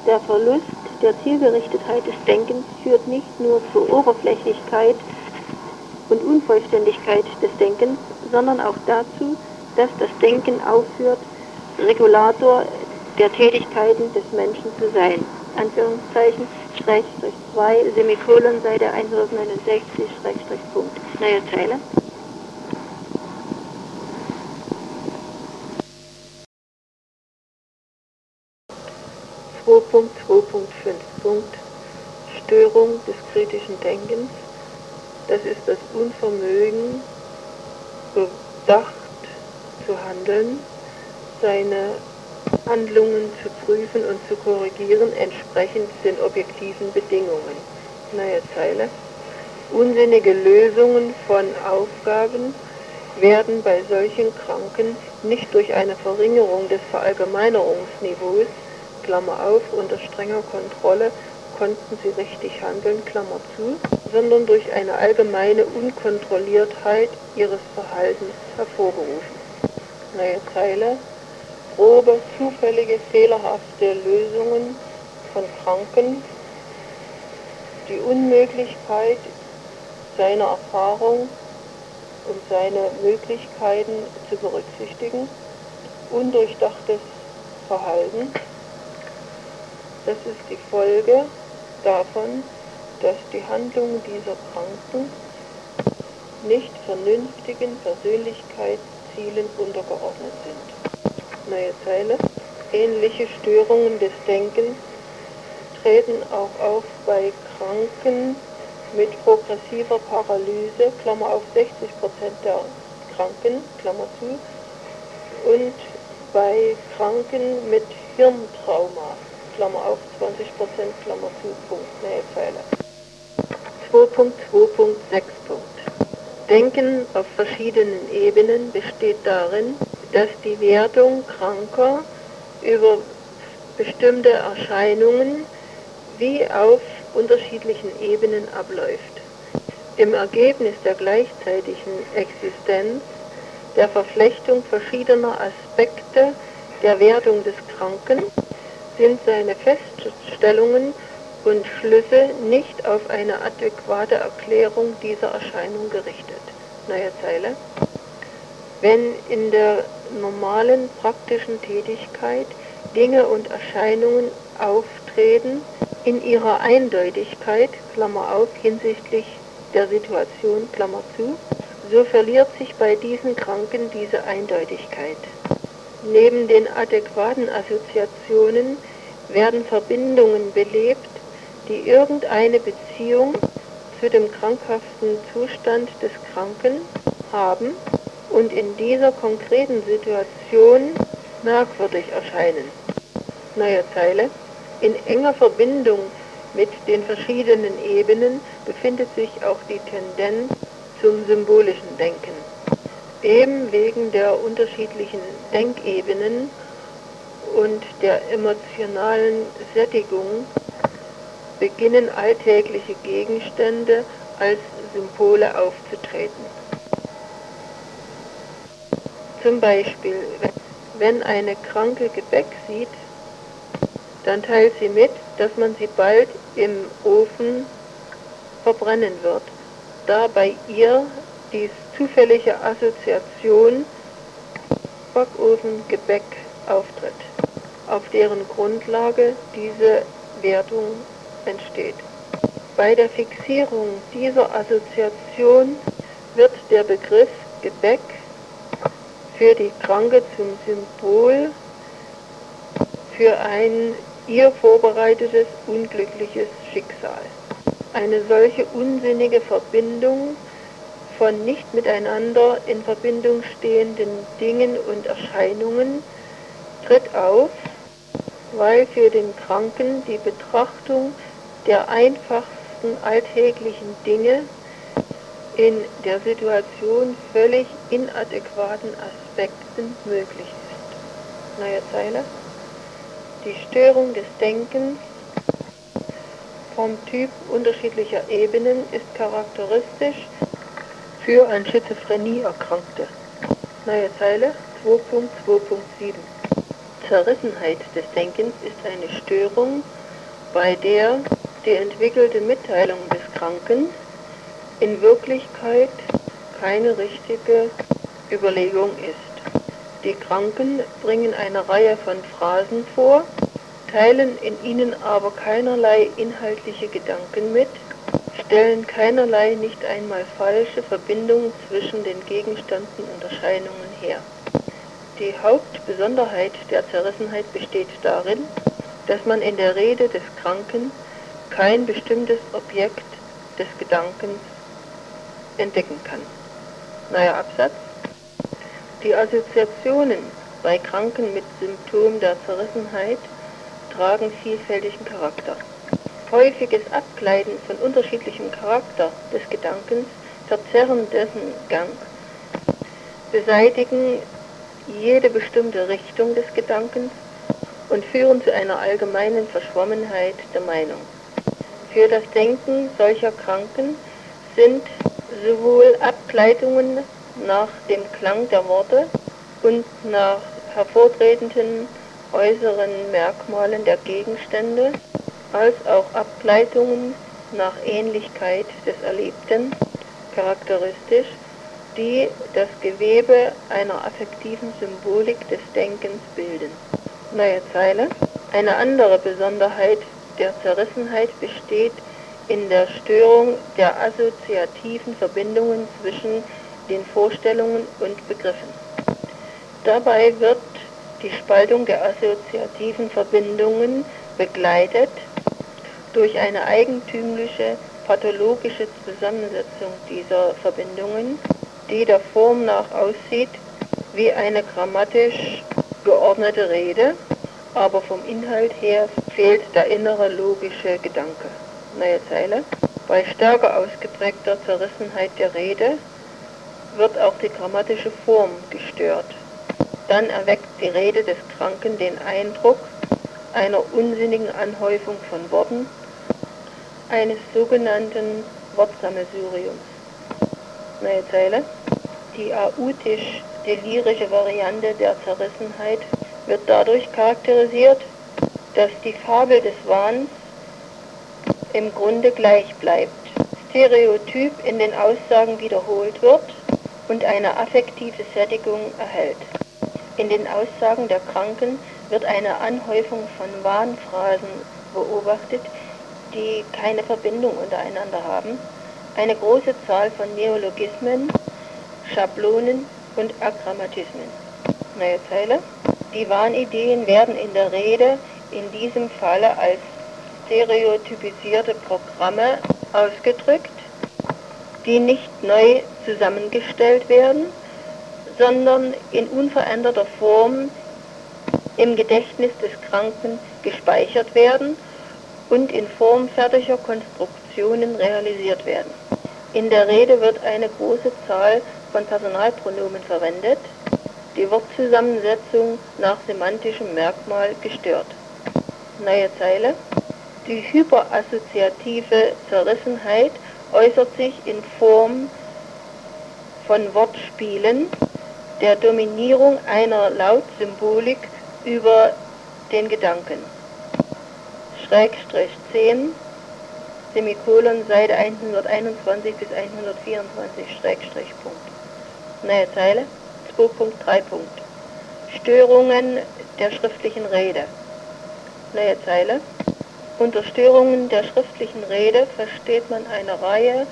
Der Verlust der Zielgerichtetheit des Denkens führt nicht nur zur Oberflächlichkeit und Unvollständigkeit des Denkens, sondern auch dazu, dass das Denken aufhört, Regulator der Tätigkeiten des Menschen zu sein. Anführungszeichen, Schrägstrich 2, Semikolon, Seite 169, Schrägstrich Punkt. Neue Zeile. Punkt 2.2.5 Störung des kritischen Denkens. Das ist das Unvermögen, bedacht zu handeln, seine Handlungen zu prüfen und zu korrigieren, entsprechend den objektiven Bedingungen. Neue Zeile. Unsinnige Lösungen von Aufgaben werden bei solchen Kranken nicht durch eine Verringerung des Verallgemeinerungsniveaus, Klammer auf, unter strenger Kontrolle konnten sie richtig handeln, Klammer zu, sondern durch eine allgemeine Unkontrolliertheit ihres Verhaltens hervorgerufen. Neue Zeile grobe, zufällige, fehlerhafte Lösungen von Kranken, die Unmöglichkeit seiner Erfahrung und seine Möglichkeiten zu berücksichtigen, undurchdachtes Verhalten. Das ist die Folge davon, dass die Handlungen dieser Kranken nicht vernünftigen Persönlichkeitszielen untergeordnet sind neue Zeile. Ähnliche Störungen des Denkens treten auch auf bei Kranken mit progressiver Paralyse, Klammer auf 60% der Kranken, Klammer zu, und bei Kranken mit Hirntrauma, Klammer auf 20%, Klammer zu, Punkt, Nähezeile. 2.2.6. Denken auf verschiedenen Ebenen besteht darin, dass die Wertung Kranker über bestimmte Erscheinungen wie auf unterschiedlichen Ebenen abläuft. Im Ergebnis der gleichzeitigen Existenz, der Verflechtung verschiedener Aspekte der Wertung des Kranken sind seine Feststellungen und Schlüsse nicht auf eine adäquate Erklärung dieser Erscheinung gerichtet. Neue Zeile. Wenn in der normalen praktischen Tätigkeit Dinge und Erscheinungen auftreten in ihrer Eindeutigkeit, Klammer auf, hinsichtlich der Situation, Klammer zu, so verliert sich bei diesen Kranken diese Eindeutigkeit. Neben den adäquaten Assoziationen werden Verbindungen belebt, die irgendeine Beziehung zu dem krankhaften Zustand des Kranken haben und in dieser konkreten Situation merkwürdig erscheinen. Neue Zeile. In enger Verbindung mit den verschiedenen Ebenen befindet sich auch die Tendenz zum symbolischen Denken. Eben wegen der unterschiedlichen Denkebenen und der emotionalen Sättigung beginnen alltägliche Gegenstände als Symbole aufzutreten. Zum Beispiel, wenn eine Kranke Gebäck sieht, dann teilt sie mit, dass man sie bald im Ofen verbrennen wird, da bei ihr die zufällige Assoziation Backofengebäck auftritt, auf deren Grundlage diese Wertung entsteht. Bei der Fixierung dieser Assoziation wird der Begriff Gebäck für die Kranke zum Symbol für ein ihr vorbereitetes unglückliches Schicksal. Eine solche unsinnige Verbindung von nicht miteinander in Verbindung stehenden Dingen und Erscheinungen tritt auf, weil für den Kranken die Betrachtung der einfachsten alltäglichen Dinge in der Situation völlig inadäquaten Aspekten möglich ist. Neue Zeile. Die Störung des Denkens vom Typ unterschiedlicher Ebenen ist charakteristisch für an Schizophrenie Erkrankte. Neue Zeile 2.2.7 Zerrissenheit des Denkens ist eine Störung, bei der die entwickelte Mitteilung des Kranken in Wirklichkeit keine richtige Überlegung ist. Die Kranken bringen eine Reihe von Phrasen vor, teilen in ihnen aber keinerlei inhaltliche Gedanken mit, stellen keinerlei nicht einmal falsche Verbindungen zwischen den Gegenständen und Erscheinungen her. Die Hauptbesonderheit der Zerrissenheit besteht darin, dass man in der Rede des Kranken kein bestimmtes Objekt des Gedankens entdecken kann. Neuer Absatz. Die Assoziationen bei Kranken mit Symptomen der Zerrissenheit tragen vielfältigen Charakter. Häufiges Abgleiten von unterschiedlichem Charakter des Gedankens verzerren dessen Gang, beseitigen jede bestimmte Richtung des Gedankens und führen zu einer allgemeinen Verschwommenheit der Meinung. Für das Denken solcher Kranken sind sowohl Abgleitungen nach dem Klang der Worte und nach hervortretenden äußeren Merkmalen der Gegenstände, als auch Abgleitungen nach Ähnlichkeit des Erlebten charakteristisch, die das Gewebe einer affektiven Symbolik des Denkens bilden. Neue Zeile. Eine andere Besonderheit der Zerrissenheit besteht in der Störung der assoziativen Verbindungen zwischen den Vorstellungen und Begriffen. Dabei wird die Spaltung der assoziativen Verbindungen begleitet durch eine eigentümliche pathologische Zusammensetzung dieser Verbindungen, die der Form nach aussieht wie eine grammatisch geordnete Rede, aber vom Inhalt her fehlt der innere logische Gedanke. Neue Zeile. Bei stärker ausgeprägter Zerrissenheit der Rede wird auch die grammatische Form gestört. Dann erweckt die Rede des Kranken den Eindruck einer unsinnigen Anhäufung von Worten, eines sogenannten Wortsammelsuriums. Neue Zeile. Die autisch-delirische Variante der Zerrissenheit wird dadurch charakterisiert, dass die Fabel des Wahns im Grunde gleich bleibt, stereotyp in den Aussagen wiederholt wird und eine affektive Sättigung erhält. In den Aussagen der Kranken wird eine Anhäufung von Wahnphrasen beobachtet, die keine Verbindung untereinander haben, eine große Zahl von Neologismen, Schablonen und Agrammatismen. Neue Zeile. Die Wahnideen werden in der Rede in diesem Falle als stereotypisierte Programme ausgedrückt, die nicht neu zusammengestellt werden, sondern in unveränderter Form im Gedächtnis des Kranken gespeichert werden und in Form fertiger Konstruktionen realisiert werden. In der Rede wird eine große Zahl von Personalpronomen verwendet, die Wortzusammensetzung nach semantischem Merkmal gestört. Neue Zeile. Die hyperassoziative Zerrissenheit äußert sich in Form von Wortspielen, der Dominierung einer Lautsymbolik über den Gedanken. Schrägstrich 10, Semikolon, Seite 121 bis 124, Schrägstrich Punkt. Neue Zeile, 2.3 Punkt. Störungen der schriftlichen Rede. Neue Zeile. Unter Störungen der schriftlichen Rede versteht man eine Reihe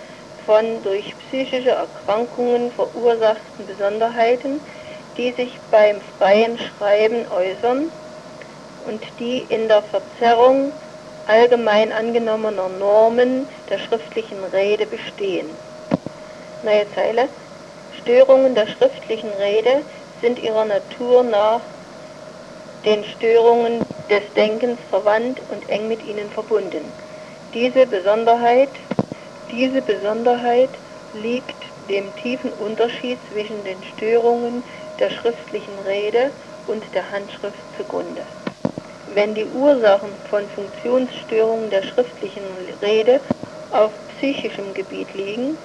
von durch psychische Erkrankungen verursachten Besonderheiten, die sich beim freien Schreiben äußern und die in der Verzerrung allgemein angenommener Normen der schriftlichen Rede bestehen. Neue Zeile. Störungen der schriftlichen Rede sind ihrer Natur nach den Störungen des Denkens verwandt und eng mit ihnen verbunden. Diese Besonderheit, diese Besonderheit liegt dem tiefen Unterschied zwischen den Störungen der schriftlichen Rede und der Handschrift zugrunde. Wenn die Ursachen von Funktionsstörungen der schriftlichen Rede auf psychischem Gebiet liegen,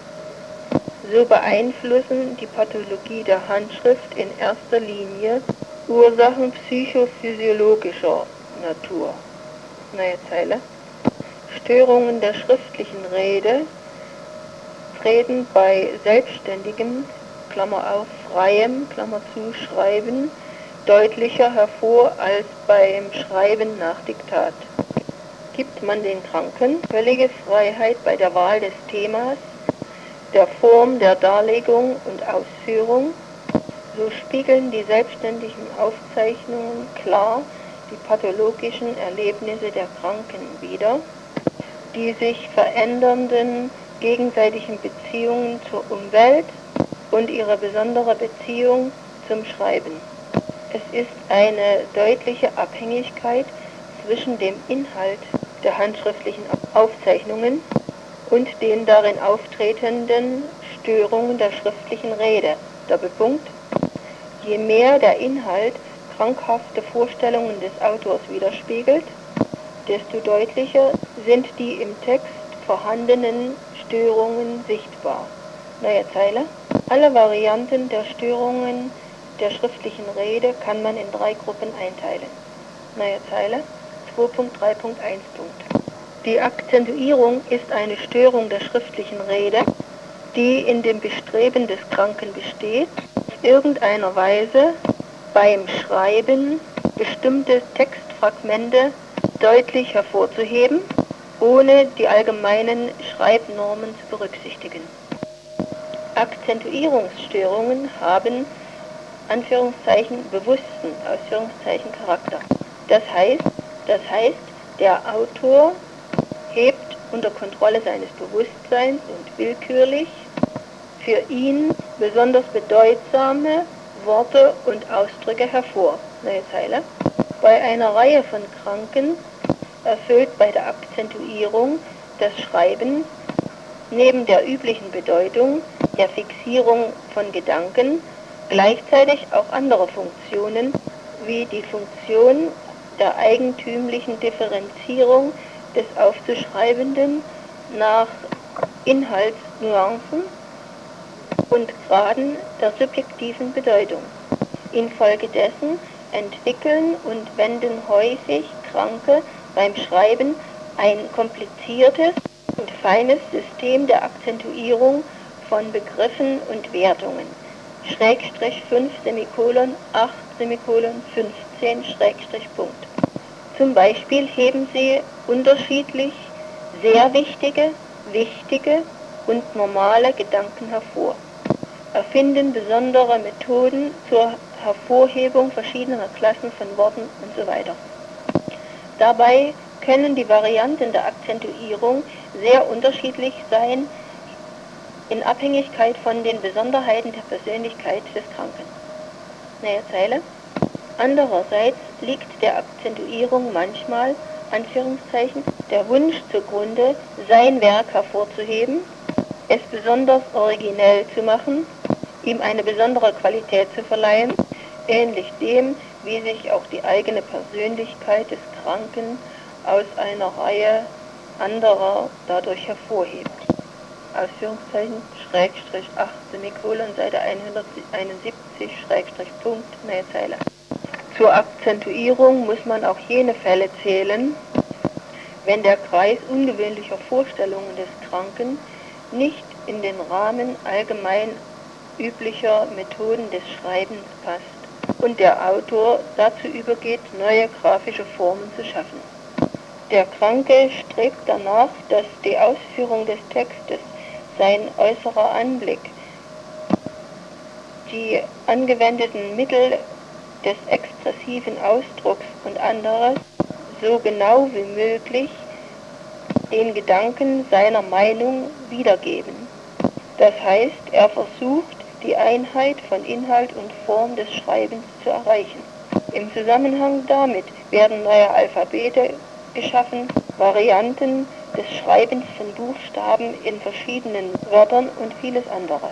so beeinflussen die Pathologie der Handschrift in erster Linie Ursachen psychophysiologischer Natur. Neue Zeile. Störungen der schriftlichen Rede treten bei selbstständigem, Klammer auf, freiem, Klammer zu, Schreiben deutlicher hervor als beim Schreiben nach Diktat. Gibt man den Kranken völlige Freiheit bei der Wahl des Themas, der Form der Darlegung und Ausführung, so spiegeln die selbstständigen Aufzeichnungen klar die pathologischen Erlebnisse der Kranken wider, die sich verändernden gegenseitigen Beziehungen zur Umwelt und ihre besondere Beziehung zum Schreiben. Es ist eine deutliche Abhängigkeit zwischen dem Inhalt der handschriftlichen Aufzeichnungen und den darin auftretenden Störungen der schriftlichen Rede. Doppelpunkt. Je mehr der Inhalt krankhafte Vorstellungen des Autors widerspiegelt, desto deutlicher sind die im Text vorhandenen Störungen sichtbar. Neue Zeile. Alle Varianten der Störungen der schriftlichen Rede kann man in drei Gruppen einteilen. Neue Zeile 2.3.1. Die Akzentuierung ist eine Störung der schriftlichen Rede, die in dem Bestreben des Kranken besteht, irgendeiner Weise beim Schreiben bestimmte Textfragmente deutlich hervorzuheben, ohne die allgemeinen Schreibnormen zu berücksichtigen. Akzentuierungsstörungen haben Anführungszeichen bewussten Ausführungszeichen Charakter. Das heißt, das heißt, der Autor hebt unter Kontrolle seines Bewusstseins und willkürlich für ihn besonders bedeutsame Worte und Ausdrücke hervor. Neue Zeile. Bei einer Reihe von Kranken erfüllt bei der Akzentuierung das Schreiben neben der üblichen Bedeutung der Fixierung von Gedanken gleichzeitig auch andere Funktionen wie die Funktion der eigentümlichen Differenzierung des Aufzuschreibenden nach Inhaltsnuancen und Graden der subjektiven Bedeutung. Infolgedessen entwickeln und wenden häufig Kranke beim Schreiben ein kompliziertes und feines System der Akzentuierung von Begriffen und Wertungen. Schrägstrich 5 Semikolon 8 Semikolon 15 Schrägstrich Punkt. Zum Beispiel heben sie unterschiedlich sehr wichtige, wichtige und normale Gedanken hervor, erfinden besondere Methoden zur Hervorhebung verschiedener Klassen von Worten und so weiter. Dabei können die Varianten der Akzentuierung sehr unterschiedlich sein in Abhängigkeit von den Besonderheiten der Persönlichkeit des Kranken. Nähe Zeile. Andererseits liegt der Akzentuierung manchmal, Anführungszeichen, der Wunsch zugrunde, sein Werk hervorzuheben, es besonders originell zu machen, ihm eine besondere Qualität zu verleihen, ähnlich dem, wie sich auch die eigene Persönlichkeit des Kranken aus einer Reihe anderer dadurch hervorhebt. Ausführungszeichen, Schrägstrich 8 Semikolon, Seite 171, Schrägstrich Punkt, neue Zeile. Zur Akzentuierung muss man auch jene Fälle zählen, wenn der Kreis ungewöhnlicher Vorstellungen des Kranken nicht in den Rahmen allgemein üblicher Methoden des Schreibens passt und der Autor dazu übergeht, neue grafische Formen zu schaffen. Der Kranke strebt danach, dass die Ausführung des Textes sein äußerer Anblick, die angewendeten Mittel des expressiven Ausdrucks und anderes so genau wie möglich den Gedanken seiner Meinung wiedergeben. Das heißt, er versucht, die Einheit von Inhalt und Form des Schreibens zu erreichen. Im Zusammenhang damit werden neue Alphabete geschaffen, Varianten des Schreibens von Buchstaben in verschiedenen Wörtern und vieles andere.